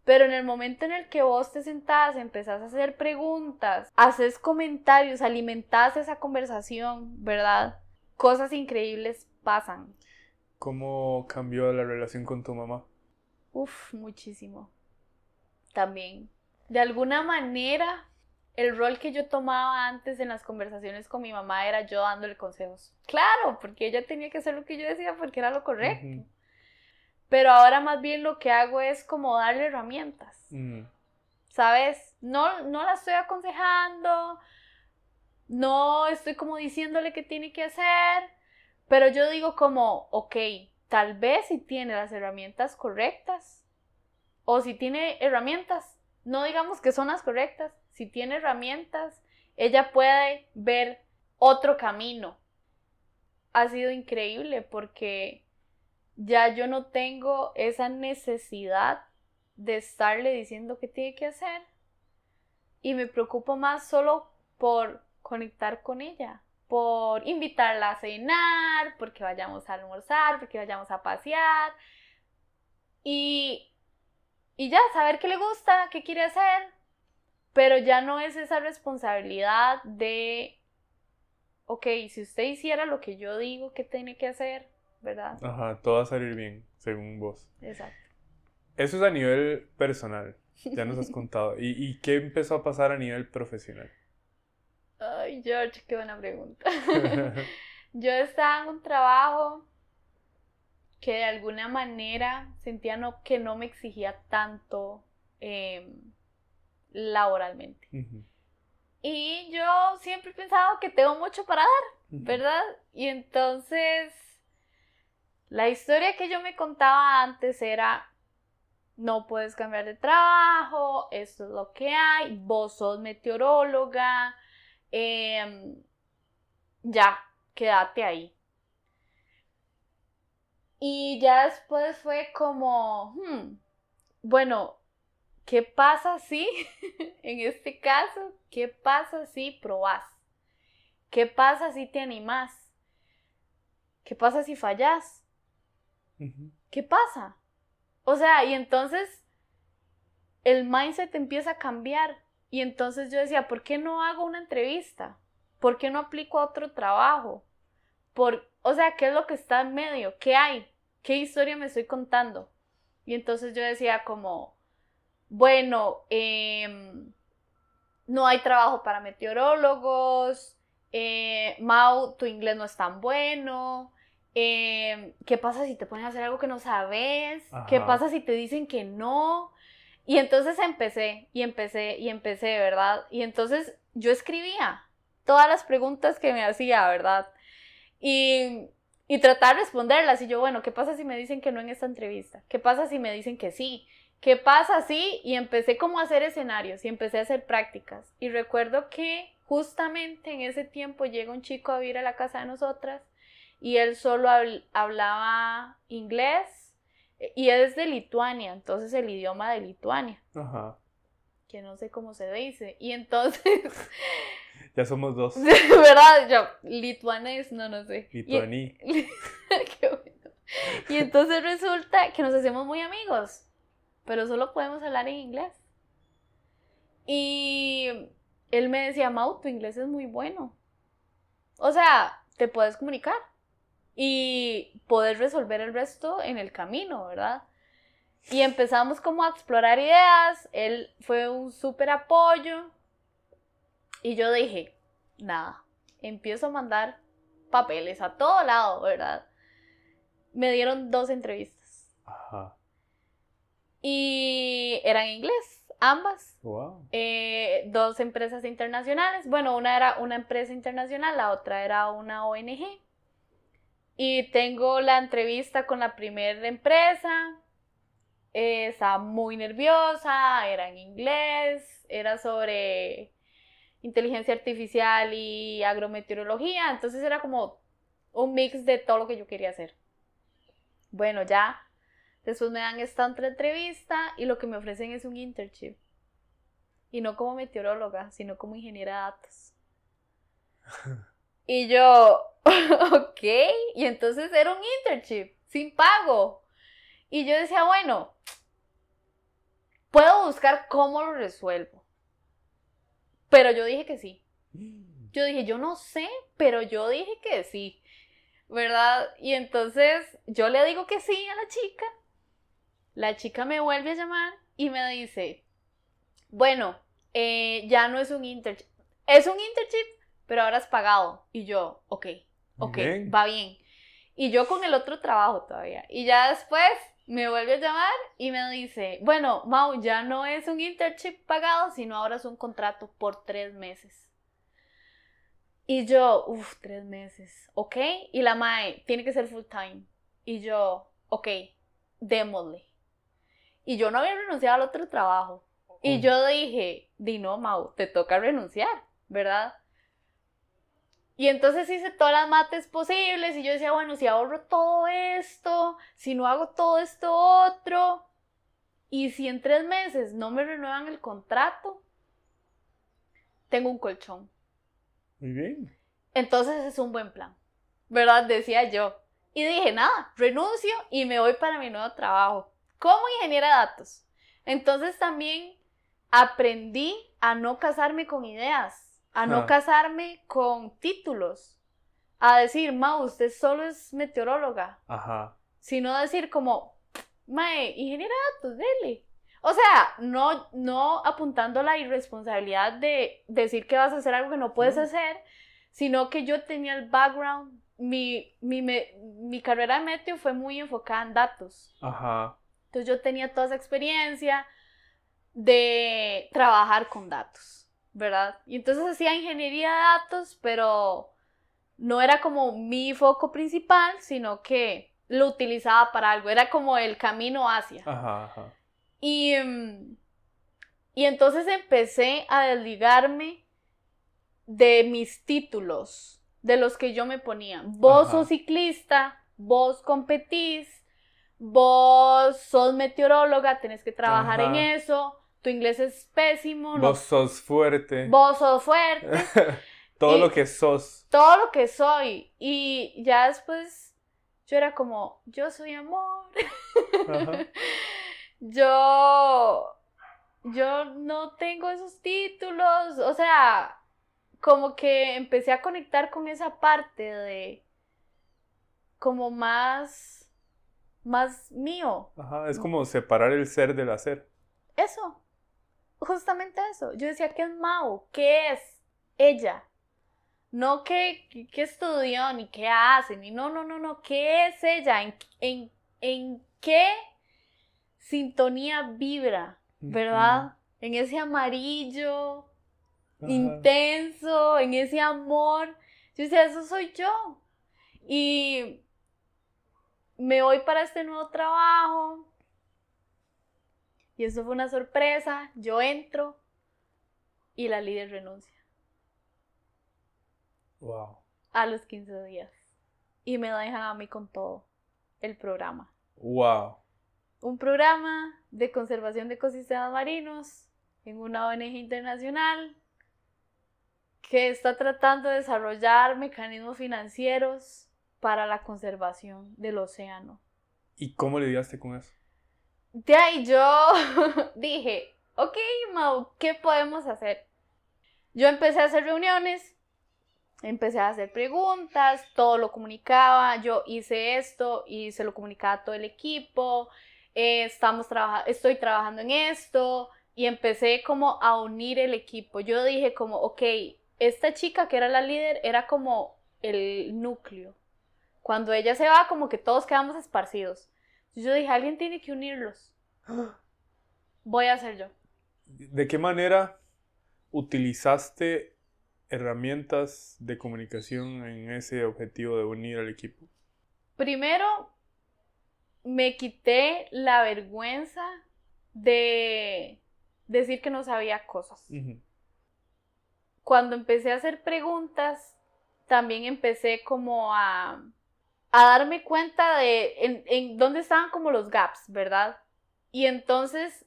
Pero en el momento en el que vos te sentás, empezás a hacer preguntas, haces comentarios, alimentás esa conversación, ¿verdad? cosas increíbles pasan. ¿Cómo cambió la relación con tu mamá? Uf, muchísimo. También. De alguna manera, el rol que yo tomaba antes en las conversaciones con mi mamá era yo dándole consejos. Claro, porque ella tenía que hacer lo que yo decía porque era lo correcto. Pero ahora más bien lo que hago es como darle herramientas. Mm. ¿Sabes? No, no la estoy aconsejando, no estoy como diciéndole qué tiene que hacer, pero yo digo como, ok, tal vez si tiene las herramientas correctas, o si tiene herramientas, no digamos que son las correctas, si tiene herramientas, ella puede ver otro camino. Ha sido increíble porque ya yo no tengo esa necesidad de estarle diciendo qué tiene que hacer y me preocupo más solo por conectar con ella, por invitarla a cenar, porque vayamos a almorzar, porque vayamos a pasear. Y, y ya, saber qué le gusta, qué quiere hacer, pero ya no es esa responsabilidad de, ok, si usted hiciera lo que yo digo que tiene que hacer, ¿verdad? Ajá, todo va a salir bien, según vos. Exacto. Eso es a nivel personal, ya nos has (laughs) contado. ¿Y, ¿Y qué empezó a pasar a nivel profesional? Ay, George, qué buena pregunta. (laughs) (laughs) yo estaba en un trabajo que de alguna manera sentía no, que no me exigía tanto em, laboralmente. Y yo siempre he pensado que tengo mucho para dar, ¿verdad? Y entonces, la historia que yo me contaba antes era, no puedes cambiar de trabajo, esto es lo que hay, vos sos meteoróloga, em, ya, quédate ahí. Y ya después fue como, hmm, bueno, ¿qué pasa si, (laughs) en este caso, qué pasa si probás? ¿Qué pasa si te animás? ¿Qué pasa si fallas? ¿Qué pasa? O sea, y entonces el mindset empieza a cambiar. Y entonces yo decía, ¿por qué no hago una entrevista? ¿Por qué no aplico a otro trabajo? Por, o sea, ¿qué es lo que está en medio? ¿Qué hay? ¿Qué historia me estoy contando? Y entonces yo decía como, bueno, em, no hay trabajo para meteorólogos, eh, Mau, tu inglés no es tan bueno, em, ¿qué pasa si te ponen a hacer algo que no sabes? ¿Qué pasa si te dicen que no? Y entonces empecé, y empecé, y empecé, ¿verdad? Y entonces yo escribía todas las preguntas que me hacía, ¿verdad? Y, y tratar de responderlas. Y yo, bueno, ¿qué pasa si me dicen que no en esta entrevista? ¿Qué pasa si me dicen que sí? ¿Qué pasa así? Y empecé como a hacer escenarios y empecé a hacer prácticas. Y recuerdo que justamente en ese tiempo llega un chico a vivir a la casa de nosotras y él solo hablaba inglés y es de Lituania, entonces el idioma de Lituania. Ajá. Que no sé cómo se dice. Y entonces... (laughs) ya somos dos. (laughs) ¿Verdad? Yo, lituanés, no, no sé. Lituaní. (laughs) Qué bueno. Y entonces resulta que nos hacemos muy amigos pero solo podemos hablar en inglés. Y él me decía, Mau, tu inglés es muy bueno. O sea, te puedes comunicar y poder resolver el resto en el camino, ¿verdad? Y empezamos como a explorar ideas, él fue un súper apoyo y yo dije, nada, empiezo a mandar papeles a todo lado, ¿verdad? Me dieron dos entrevistas. Ajá y eran inglés, ambas. Eh, dos empresas internacionales. Bueno, una era una empresa internacional, la otra era una ONG. Y tengo la entrevista con la primera empresa. estaba muy nerviosa, era en inglés, era sobre inteligencia artificial y agrometeorología. Entonces era como un mix de todo lo que yo quería hacer. Bueno, ya Después me dan esta otra entrevista y lo que me ofrecen es un internship. Y no como meteoróloga, sino como ingeniera de datos. (laughs) y yo, (laughs) ok, y entonces era un internship, sin pago. Y yo decía, bueno, puedo buscar cómo lo resuelvo. Pero yo dije que sí. (gasps) Yo dije, yo no sé, pero yo dije que sí. ¿Verdad? Y entonces yo le digo que sí a la chica la chica me vuelve a llamar y me dice, bueno, eh, ya no es un internship. Es un internship, pero ahora has pagado. Y yo, ok, ok, va bien. Y yo con el otro trabajo todavía. Y ya después me vuelve a llamar y me dice, bueno, Mau, ya no es un internship pagado, sino ahora es un contrato por tres meses. Y yo, uff, tres meses, ok. Y la MAE, tiene que ser full time. Y yo, ok, démosle. Y yo no había renunciado al otro trabajo. Y yo dije, di no, Mau, te toca renunciar, ¿verdad? Y entonces hice todas las mates posibles y yo decía, bueno, si ahorro todo esto, si no hago todo esto otro, y si en tres meses no me renuevan el contrato, tengo un colchón. Muy bien. Entonces es un buen plan, ¿verdad? Decía yo. Y dije, nada, renuncio y me voy para mi nuevo trabajo como ingeniera de datos. Entonces también aprendí a no casarme con ideas, a no casarme con títulos, a decir, ma, usted solo es meteoróloga. Ajá. Sino decir como, mae, ingeniera de datos, dele. O sea, no, no apuntando la irresponsabilidad de decir que vas a hacer algo que no puedes hacer, sino que yo tenía el background, mi, mi, mi carrera de meteo fue muy enfocada en datos. Ajá. Entonces yo tenía toda esa experiencia, de trabajar con datos, ¿verdad? Y entonces hacía ingeniería de datos, pero no era como mi foco principal, sino que lo utilizaba para algo, era como el camino hacia. Ajá, ajá. Y, mm, y entonces empecé a desligarme de mis títulos, de los que yo me ponía. Vos Ajá. sos ciclista, vos competís, vos sos meteoróloga, tenés que trabajar en eso, tu inglés es pésimo, no- Vos sos fuerte. vos sos fuerte, (laughs) Todo y- lo que sos. todo lo que soy. Y ya después yo era como, yo soy amor. Ajá. (laughs) yo, yo no tengo esos títulos, o sea, como que empecé a conectar con esa parte de como más, más mío. Ajá, es como separar el ser del hacer. Eso, justamente eso. Yo decía, ¿qué es Mau? ¿Qué es ella? No qué, qué- estudió, ni qué hace, ni no, no, no, no, ¿qué es ella? ¿En, en, en qué sintonía vibra? ¿Verdad? En ese amarillo intenso, en ese amor. Yo decía, eso soy yo. Y me voy para este nuevo trabajo. Y eso fue una sorpresa. Yo entro y la líder renuncia Wow. a los 15 días. Y me dejan a mí con todo el programa. Wow. Un programa de conservación de ecosistemas marinos en una ONG internacional que está tratando de desarrollar mecanismos financieros para la conservación del océano. ¿Y cómo lidiaste con eso? De ahí yo (laughs) dije, ok, Mau, ¿qué podemos hacer? Yo empecé a hacer reuniones, empecé a hacer preguntas, todo lo comunicaba, yo hice esto y se lo comunicaba a todo el equipo, eh, estamos trabaja- estoy trabajando en esto y empecé como a unir el equipo. Yo dije como, ok, esta chica que era la líder era como el núcleo. Cuando ella se va, como que todos quedamos esparcidos. Yo dije, alguien tiene que unirlos. Voy a hacer yo. ¿De qué manera utilizaste herramientas de comunicación en ese objetivo de unir al equipo? Primero, me quité la vergüenza de decir que no sabía cosas. Cuando empecé a hacer preguntas, también empecé como a, a darme cuenta de en, dónde estaban como los gaps, ¿verdad? Y entonces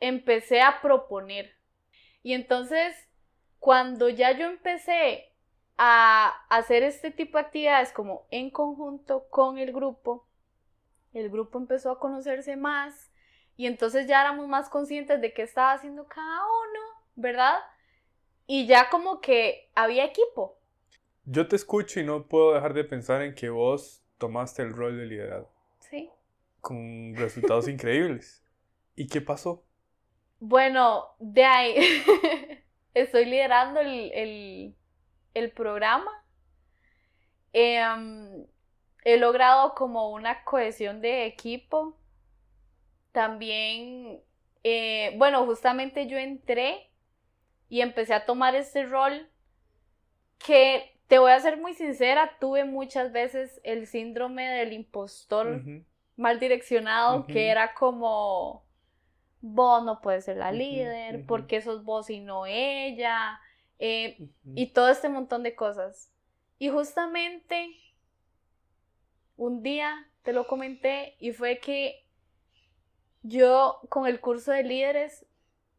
empecé a proponer. Y entonces, cuando ya yo empecé a hacer este tipo de actividades como en conjunto con el grupo, el grupo empezó a conocerse más y entonces ya éramos más conscientes de qué estaba haciendo cada uno, ¿verdad? Y ya como que había equipo. Yo te escucho y no puedo dejar de pensar en que vos tomaste el rol de liderazgo Sí. con resultados (laughs) increíbles. ¿Y qué pasó? Bueno, de ahí (laughs) estoy liderando el, el- el programa. Em, he logrado como una cohesión de equipo. También, eh, bueno, justamente yo entré y empecé a tomar este rol que, te voy a ser muy sincera, tuve muchas veces el síndrome del impostor mal direccionado, que era como, vos no puedes ser la líder, porque sos vos y no ella, eh, y todo este montón de cosas. Y justamente un día te lo comenté y fue que yo con el curso de líderes,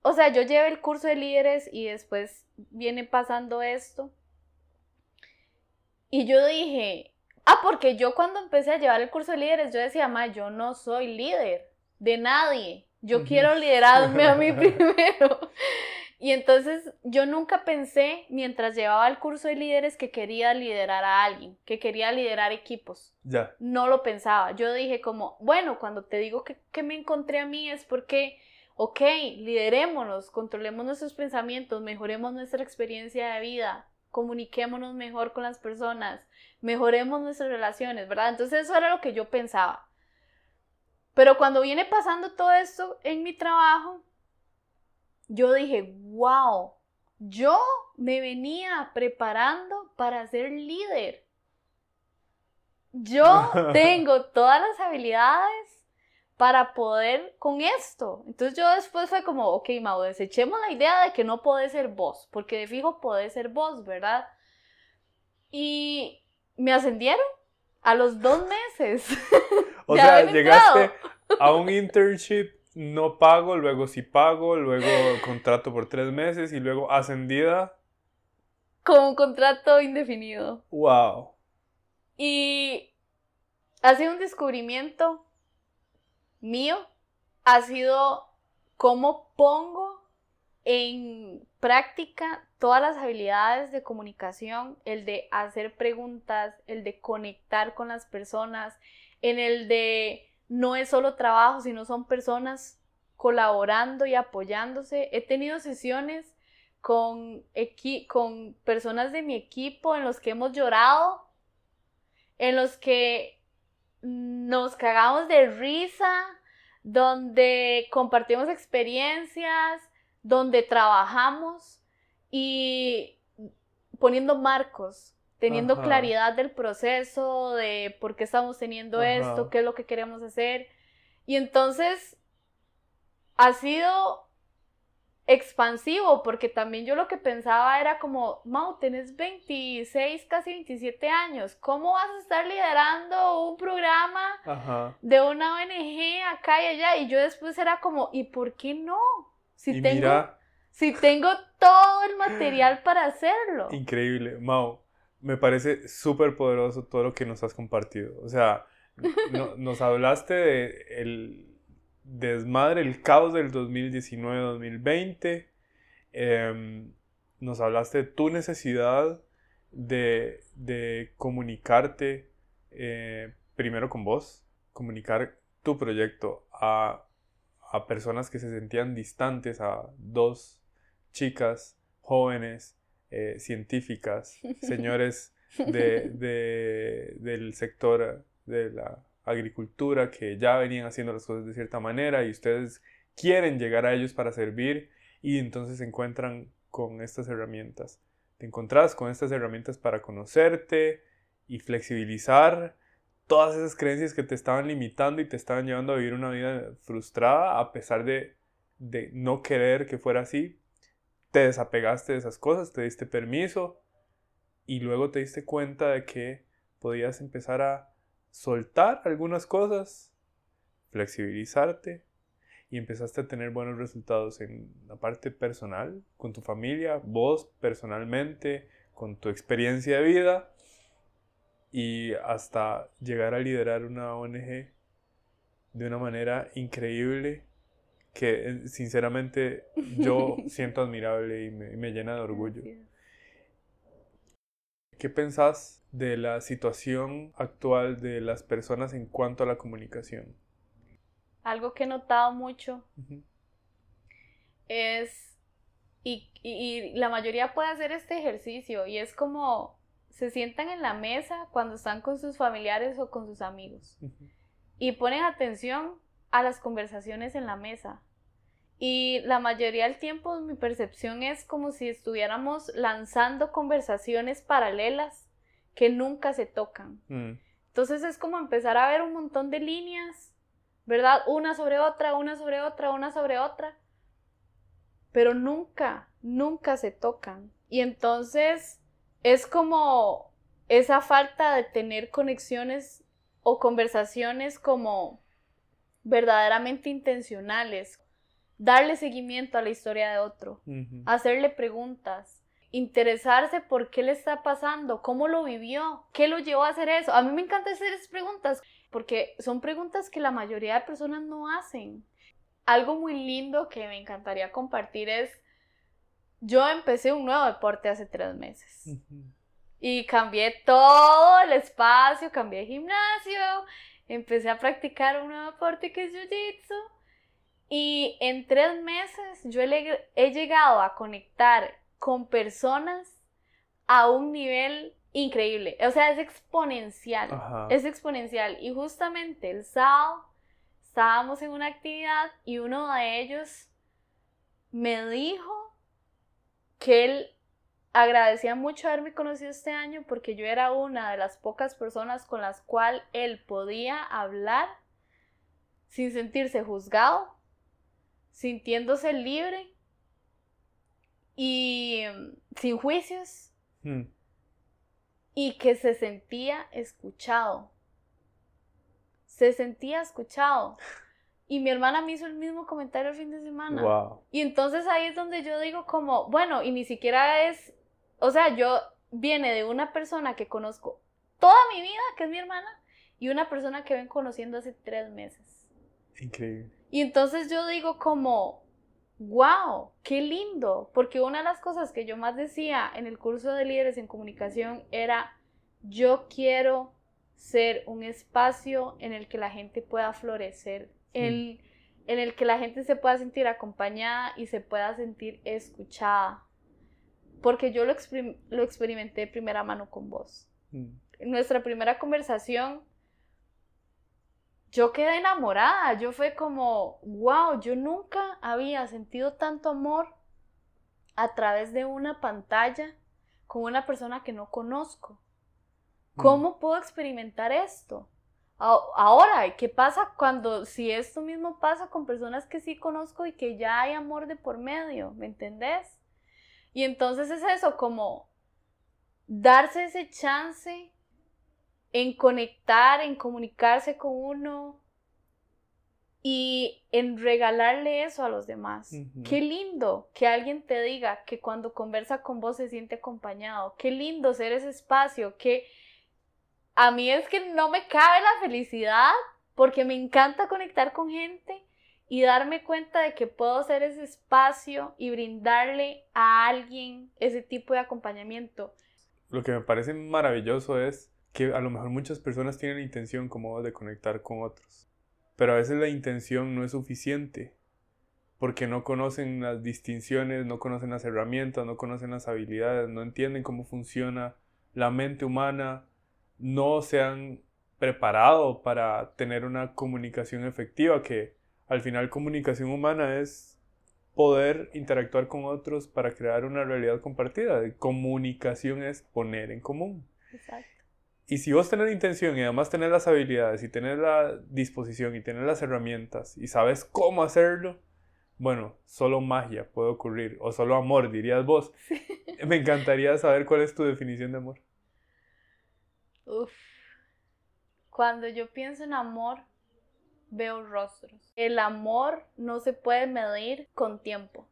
o sea, yo llevé el curso de líderes y después viene pasando esto. Y yo dije, ah, porque yo cuando empecé a llevar el curso de líderes, yo decía, ma, yo no soy líder de nadie. Yo quiero liderarme a mí (laughs) primero. Y entonces yo nunca pensé, mientras llevaba el curso de líderes, que quería liderar a alguien, que quería liderar equipos. Ya. No lo pensaba. Yo dije como, bueno, cuando te digo que, que me encontré a mí es porque, ok, liderémonos, controlemos nuestros pensamientos, mejoremos nuestra experiencia de vida, comuniquémonos mejor con las personas, mejoremos nuestras relaciones, ¿verdad? Entonces eso era lo que yo pensaba. Pero cuando viene pasando todo esto en mi trabajo, yo dije, wow, yo me venía preparando para ser líder. Yo (laughs) tengo todas las habilidades para poder con esto. Entonces yo después fue como, ok, Mau, desechemos la idea de que no podés ser vos, porque de fijo podés ser vos, ¿verdad? Y me ascendieron a los dos meses. (laughs) O sea, llegaste a un internship no pago, luego sí pago, luego contrato por tres meses y luego ascendida. Con un contrato indefinido. Wow. Y ha sido un descubrimiento mío, ha sido cómo pongo en práctica todas las habilidades de comunicación, el de hacer preguntas, el de conectar con las personas, en el de no es solo trabajo, sino son personas colaborando y apoyándose. He tenido sesiones con, con personas de mi equipo en los que hemos llorado, en los que nos cagamos de risa, donde compartimos experiencias, donde trabajamos y poniendo marcos, teniendo claridad del proceso, de por qué estamos teniendo esto, qué es lo que queremos hacer. Y entonces ha sido expansivo, porque también yo lo que pensaba era como, Mau, tenés 26, casi 27 años, ¿cómo vas a estar liderando un programa de una ONG acá y allá? Y yo después era como, ¿y por qué no? Si tengo, si tengo todo el material para hacerlo. Increíble, Mau, me parece súper poderoso todo lo que nos has compartido. O sea, nos hablaste de el desmadre, el caos del 2019-2020. Em, nos hablaste de tu necesidad de, comunicarte eh, primero con vos, comunicar tu proyecto a, personas que se sentían distantes, a dos chicas jóvenes, eh, científicas, (laughs) señores del sector de la agricultura que ya venían haciendo las cosas de cierta manera y ustedes quieren llegar a ellos para servir y entonces se encuentran con estas herramientas. Te encontrás con estas herramientas para conocerte y flexibilizar todas esas creencias que te estaban limitando y te estaban llevando a vivir una vida frustrada a pesar de, de no querer que fuera así. Te desapegaste de esas cosas, te diste permiso y luego te diste cuenta de que podías empezar a soltar algunas cosas, flexibilizarte y empezaste a tener buenos resultados en la parte personal, con tu familia, vos personalmente, con tu experiencia de vida y hasta llegar a liderar una ONG de una manera increíble que eh, sinceramente yo (laughs) siento admirable y me, me llena de orgullo. ¿Qué pensás de la situación actual de las personas en cuanto a la comunicación? Algo que he notado mucho es, y, la mayoría puede hacer este ejercicio, y es como se sientan en la mesa cuando están con sus familiares o con sus amigos y ponen atención a las conversaciones en la mesa. Y la mayoría del tiempo mi percepción es como si estuviéramos lanzando conversaciones paralelas que nunca se tocan. Mm. Entonces es como empezar a ver un montón de líneas, ¿verdad? Una sobre otra, una sobre otra, una sobre otra. Pero nunca, nunca se tocan. Y entonces es como esa falta de tener conexiones o conversaciones como verdaderamente intencionales, darle seguimiento a la historia de otro, hacerle preguntas, interesarse por qué le está pasando, cómo lo vivió, qué lo llevó a hacer eso. A mí me encanta hacer esas preguntas porque son preguntas que la mayoría de personas no hacen. Algo muy lindo que me encantaría compartir es, yo empecé un nuevo deporte hace tres meses. Y cambié todo el espacio, cambié de gimnasio, empecé a practicar un nuevo deporte que es Jiu-Jitsu y en tres meses yo he, llegado a conectar con personas a un nivel increíble. O sea, es exponencial. Es exponencial. Y justamente el sábado estábamos en una actividad y uno de ellos me dijo que él agradecía mucho haberme conocido este año porque yo era una de las pocas personas con las cuales él podía hablar sin sentirse juzgado, sintiéndose libre y mm, sin juicios Mm. y que se sentía escuchado. Se sentía escuchado. Y mi hermana me hizo el mismo comentario el fin de semana. Wow. Y entonces ahí es donde yo digo como, bueno, y ni siquiera es, o sea, yo viene de una persona que conozco toda mi vida, que es mi hermana, y una persona que ven conociendo hace tres meses. Increíble. Y entonces yo digo como, wow, qué lindo, porque una de las cosas que yo más decía en el curso de líderes en comunicación era, yo quiero ser un espacio en el que la gente pueda florecer, en, en el que la gente se pueda sentir acompañada y se pueda sentir escuchada, porque yo lo, lo experimenté de primera mano con vos. Mm. En nuestra primera conversación, yo quedé enamorada. Yo fue como, wow, yo nunca había sentido tanto amor a través de una pantalla con una persona que no conozco. ¿Cómo puedo experimentar esto? Ahora, ¿y ¿qué pasa cuando, si esto mismo pasa con personas que sí conozco y que ya hay amor de por medio? ¿Me entendés? Y entonces es eso, como darse ese chance en conectar, en comunicarse con uno y en regalarle eso a los demás. Qué lindo que alguien te diga que cuando conversa con vos se siente acompañado. Qué lindo ser ese espacio. Que a mí es que no me cabe la felicidad porque me encanta conectar con gente y darme cuenta de que puedo ser ese espacio y brindarle a alguien ese tipo de acompañamiento. Lo que me parece maravilloso es que a lo mejor muchas personas tienen intención como de conectar con otros, pero a veces la intención no es suficiente porque no conocen las distinciones, no conocen las herramientas, no conocen las habilidades, no entienden cómo funciona la mente humana, no se han preparado para tener una comunicación efectiva, que al final comunicación humana es poder interactuar con otros para crear una realidad compartida. Comunicación es poner en común. Exacto. Y si vos tenés la intención y además tenés las habilidades y tenés la disposición y tenés las herramientas y sabes cómo hacerlo, bueno, solo magia puede ocurrir o solo amor, dirías vos. (laughs) Me encantaría saber cuál es tu definición de amor. Uf. Cuando yo pienso en amor, veo rostros. El amor no se puede medir con tiempo.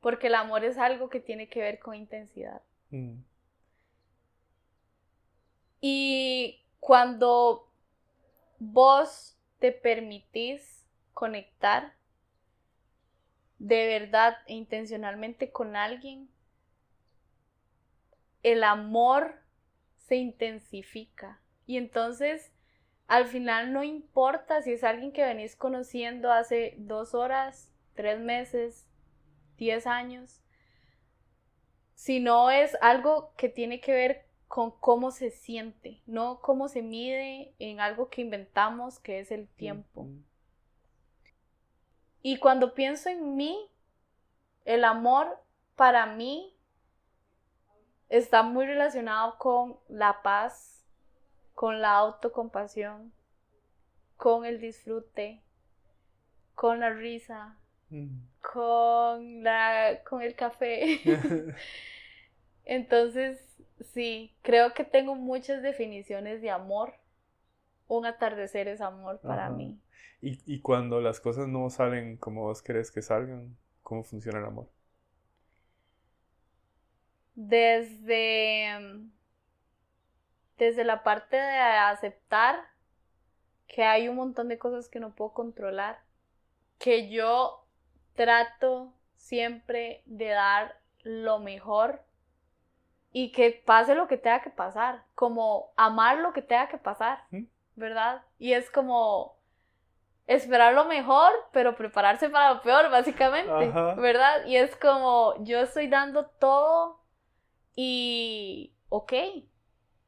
Porque el amor es algo que tiene que ver con intensidad. Mm, Y cuando vos te permitís conectar de verdad e intencionalmente con alguien, el amor se intensifica. Y entonces, al final no importa si es alguien que venís conociendo hace dos horas, tres meses, diez años, sino es algo que tiene que ver con cómo se siente, no cómo se mide en algo que inventamos, que es el tiempo. mm, Y cuando pienso en mí, el amor para mí está muy relacionado con la paz, con la autocompasión, con el disfrute, con la risa, mm. con la con el café. (laughs) (laughs) Entonces, sí, creo que tengo muchas definiciones de amor. Un atardecer es amor para Ajá. mí. Y, y cuando las cosas no salen como vos querés que salgan, ¿cómo funciona el amor? Desde, desde la parte de aceptar que hay un montón de cosas que no puedo controlar, que yo trato siempre de dar lo mejor y que pase lo que tenga que pasar, como amar lo que tenga que pasar. ¿verdad? Y es como esperar lo mejor, pero prepararse para lo peor, básicamente, Ajá. ¿verdad? Y es como yo estoy dando todo y, ok,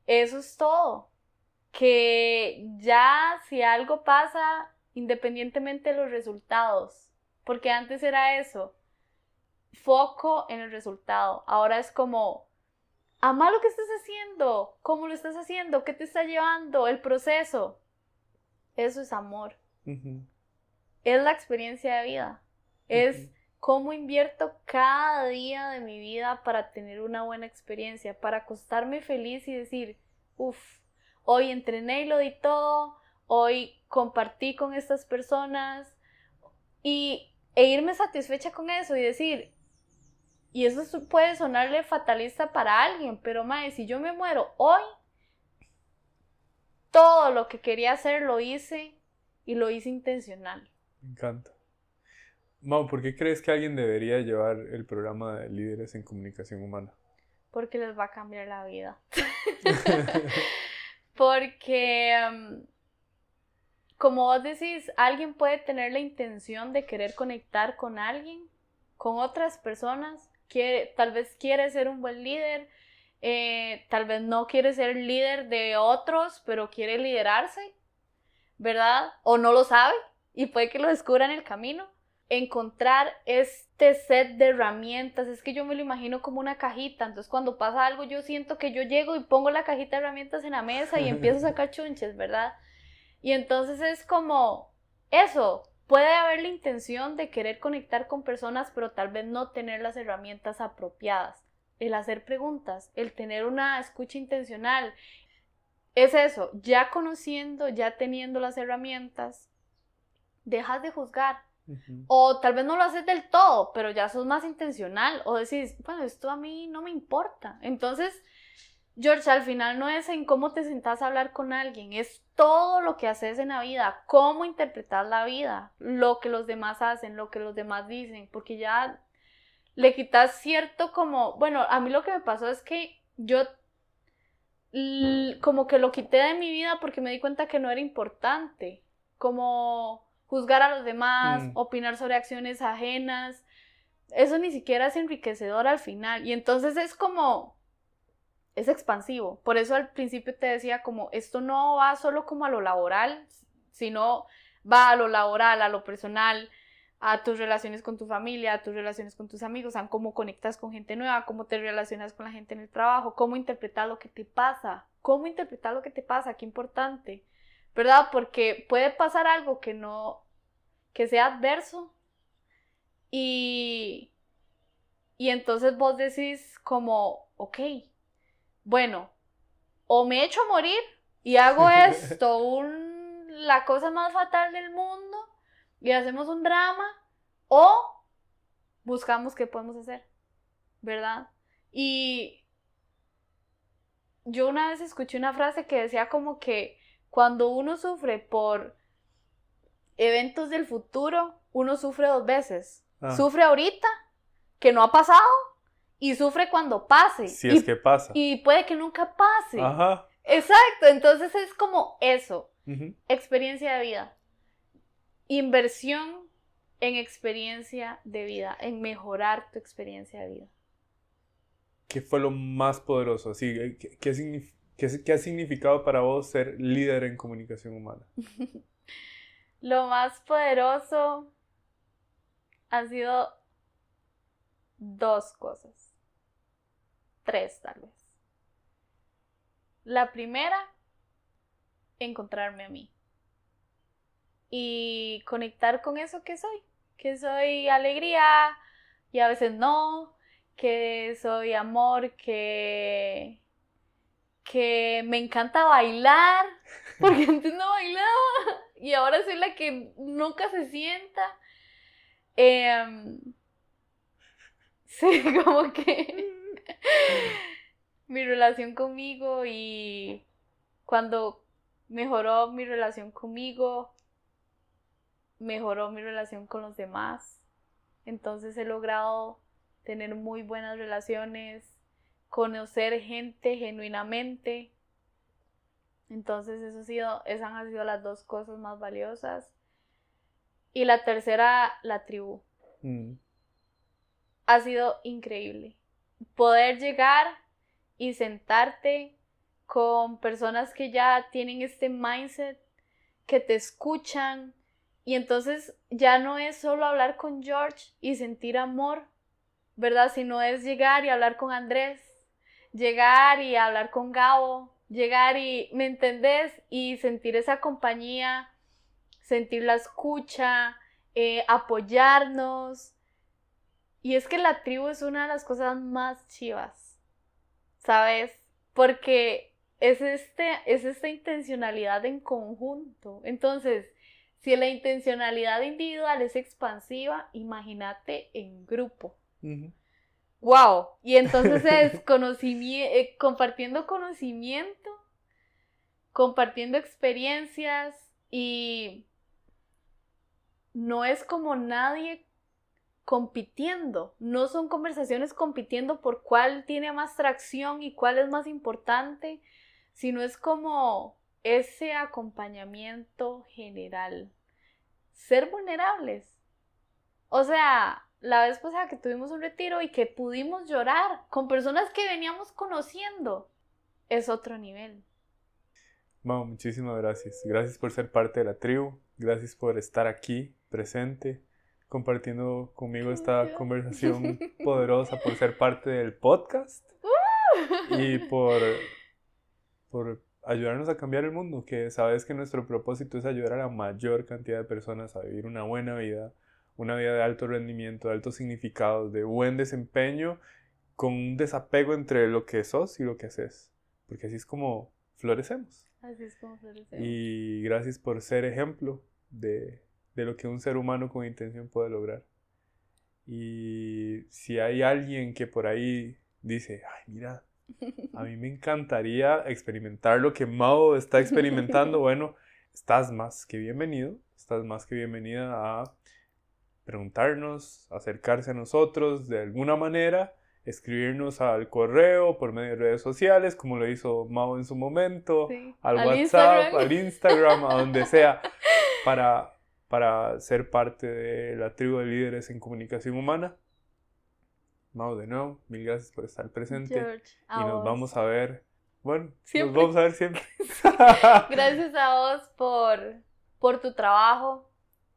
eso es todo. Que ya si algo pasa, independientemente de los resultados, porque antes era eso, foco en el resultado, ahora es como, ama lo que estás haciendo, cómo lo estás haciendo, qué te está llevando, el proceso, eso es amor, es la experiencia de vida, es cómo invierto cada día de mi vida para tener una buena experiencia, para acostarme feliz y decir, uff, hoy entrené y lo di todo, hoy compartí con estas personas y, e irme satisfecha con eso y decir, y eso puede sonarle fatalista para alguien, pero mae, si yo me muero hoy, todo lo que quería hacer lo hice y lo hice intencional. Me encanta. Mau, ¿por qué crees que alguien debería llevar el programa de líderes en comunicación humana? Porque les va a cambiar la vida. (laughs) (laughs) Porque, em, como vos decís, alguien puede tener la intención de querer conectar con alguien, con otras personas, quiere, tal vez quiere ser un buen líder, eh, tal vez no quiere ser líder de otros, pero quiere liderarse, ¿verdad? O no lo sabe y puede que lo descubra en el camino. Encontrar este set de herramientas, es que yo me lo imagino como una cajita, entonces cuando pasa algo yo siento que yo llego y pongo la cajita de herramientas en la mesa y empiezo a sacar chunches, ¿verdad? Y entonces es como eso, puede haber la intención de querer conectar con personas, pero tal vez no tener las herramientas apropiadas. El hacer preguntas, el tener una escucha intencional. Es eso, ya conociendo, ya teniendo las herramientas, dejas de juzgar. O tal vez no lo haces del todo, pero ya sos más intencional. O decís, bueno, esto a mí no me importa. Entonces, George, al final no es en cómo te sentás a hablar con alguien, es todo lo que haces en la vida, cómo interpretas la vida, lo que los demás hacen, lo que los demás dicen, porque ya le quitas cierto como, bueno, a mí lo que me pasó es que yo como que lo quité de mi vida porque me di cuenta que no era importante, como juzgar a los demás, mm. opinar sobre acciones ajenas, eso ni siquiera es enriquecedor al final, y entonces es como es expansivo. Por eso al principio te decía como esto no va solo como a lo laboral, sino va a lo laboral, a lo personal, a tus relaciones con tu familia, a tus relaciones con tus amigos, a cómo conectas con gente nueva, cómo te relacionas con la gente en el trabajo, cómo interpretar lo que te pasa, cómo interpretar lo que te pasa, qué importante, ¿verdad? Porque puede pasar algo que no, que sea adverso y, y entonces vos decís como, ok, bueno, o me echo a morir y hago (laughs) esto, un, la cosa más fatal del mundo, y hacemos un drama, o buscamos qué podemos hacer, ¿verdad? Y yo una vez escuché una frase que decía como que cuando uno sufre por eventos del futuro, uno sufre dos veces. Ah. Sufre ahorita, que no ha pasado, y sufre cuando pase. Si es que pasa. Y puede que nunca pase. Ajá. Exacto, entonces es como eso, experiencia de vida, inversión en experiencia de vida, en mejorar tu experiencia de vida. ¿Qué fue lo más poderoso? Así, eh, ¿qué, qué, ha significado para vos ser líder en comunicación humana? (laughs) lo más poderoso ha sido dos cosas tres tal vez. La primera, encontrarme a mí y conectar con eso que soy, que soy alegría y a veces no, que soy amor, que que me encanta bailar, (laughs) porque antes no bailaba y ahora soy la que nunca se sienta. Em, (laughs) sí, como que (laughs) (laughs) mi relación conmigo y cuando mejoró mi relación conmigo, mejoró mi relación con los demás. Entonces he logrado tener muy buenas relaciones, conocer gente genuinamente. Entonces eso ha sido, esas han sido las dos cosas más valiosas. Y la tercera, la tribu. Mm. Ha sido increíble poder llegar y sentarte con personas que ya tienen este mindset, que te escuchan, y entonces ya no es solo hablar con George y sentir amor, ¿verdad? Sino es llegar y hablar con Andrés, llegar y hablar con Gabo, llegar y, ¿me entendés? Y sentir esa compañía, sentir la escucha, eh, apoyarnos. Y es que la tribu es una de las cosas más chivas, ¿sabes? Porque es, este, es esta intencionalidad en conjunto. Entonces, si la intencionalidad individual es expansiva, imagínate en grupo. ¡Wow! Y entonces (laughs) es conocimiento, eh, compartiendo conocimiento, compartiendo experiencias y no es como nadie compitiendo, no son conversaciones compitiendo por cuál tiene más tracción y cuál es más importante, sino es como ese acompañamiento general. Ser vulnerables. O sea, la vez pasada que tuvimos un retiro y que pudimos llorar con personas que veníamos conociendo, es otro nivel. Mau, muchísimas gracias. Gracias por ser parte de la tribu. Gracias por estar aquí, presente, compartiendo conmigo esta conversación (laughs) poderosa, por ser parte del podcast y por, por ayudarnos a cambiar el mundo, que sabes que nuestro propósito es ayudar a la mayor cantidad de personas a vivir una buena vida, una vida de alto rendimiento, de alto significado, de buen desempeño, con un desapego entre lo que sos y lo que haces, porque así es como florecemos. Así es como florecemos. Y gracias por ser ejemplo de, de lo que un ser humano con intención puede lograr. Y si hay alguien que por ahí dice, ay, mira, a mí me encantaría experimentar lo que Mao está experimentando. (laughs) Bueno, estás más que bienvenido, estás más que bienvenida a preguntarnos, acercarse a nosotros de alguna manera, escribirnos al correo por medio de redes sociales, como lo hizo Mao en su momento, al, WhatsApp, al Instagram, a donde sea, (laughs) para, para ser parte de la tribu de líderes en comunicación humana. Mau, de nuevo, mil gracias por estar presente. y nos vamos a ver, bueno, nos vamos a ver siempre. (laughs) gracias a vos por, por tu trabajo.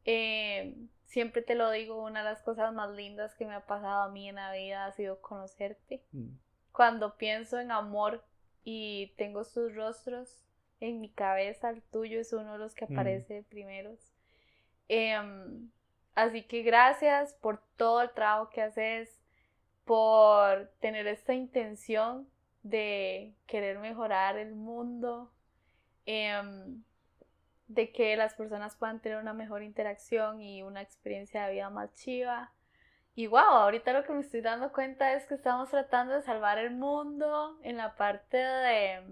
Eh, siempre te lo digo, una de las cosas más lindas que me ha pasado a mí en la vida ha sido conocerte. Mm. Cuando pienso en amor y tengo sus rostros en mi cabeza, el tuyo es uno de los que mm. aparece primeros. Em, así que gracias por todo el trabajo que haces, por tener esta intención de querer mejorar el mundo, em, de que las personas puedan tener una mejor interacción y una experiencia de vida más chiva. Y wow, ahorita lo que me estoy dando cuenta es que estamos tratando de salvar el mundo en la parte de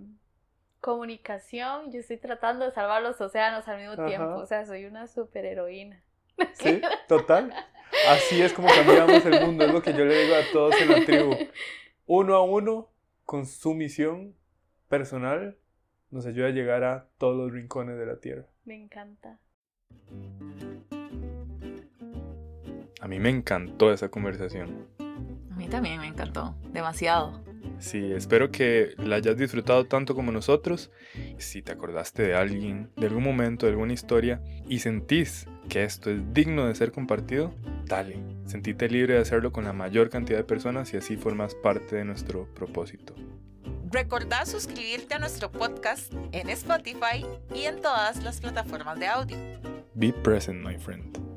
comunicación. Yo estoy tratando de salvar los océanos al mismo tiempo. O sea, soy una superheroína. (laughs) Sí, total. Así es como cambiamos el mundo, es lo que yo le digo a todos en la tribu. Uno a uno, con su misión personal, nos ayuda a llegar a todos los rincones de la tierra. Me encanta. A mí me encantó esa conversación. A mí también me encantó, demasiado. Sí, espero que la hayas disfrutado tanto como nosotros. Si te acordaste de alguien, de algún momento, de alguna historia y sentís que esto es digno de ser compartido, dale. Sentite libre de hacerlo con la mayor cantidad de personas y así formas parte de nuestro propósito. Recordá suscribirte a nuestro podcast en Spotify y en todas las plataformas de audio. Be present, my friend.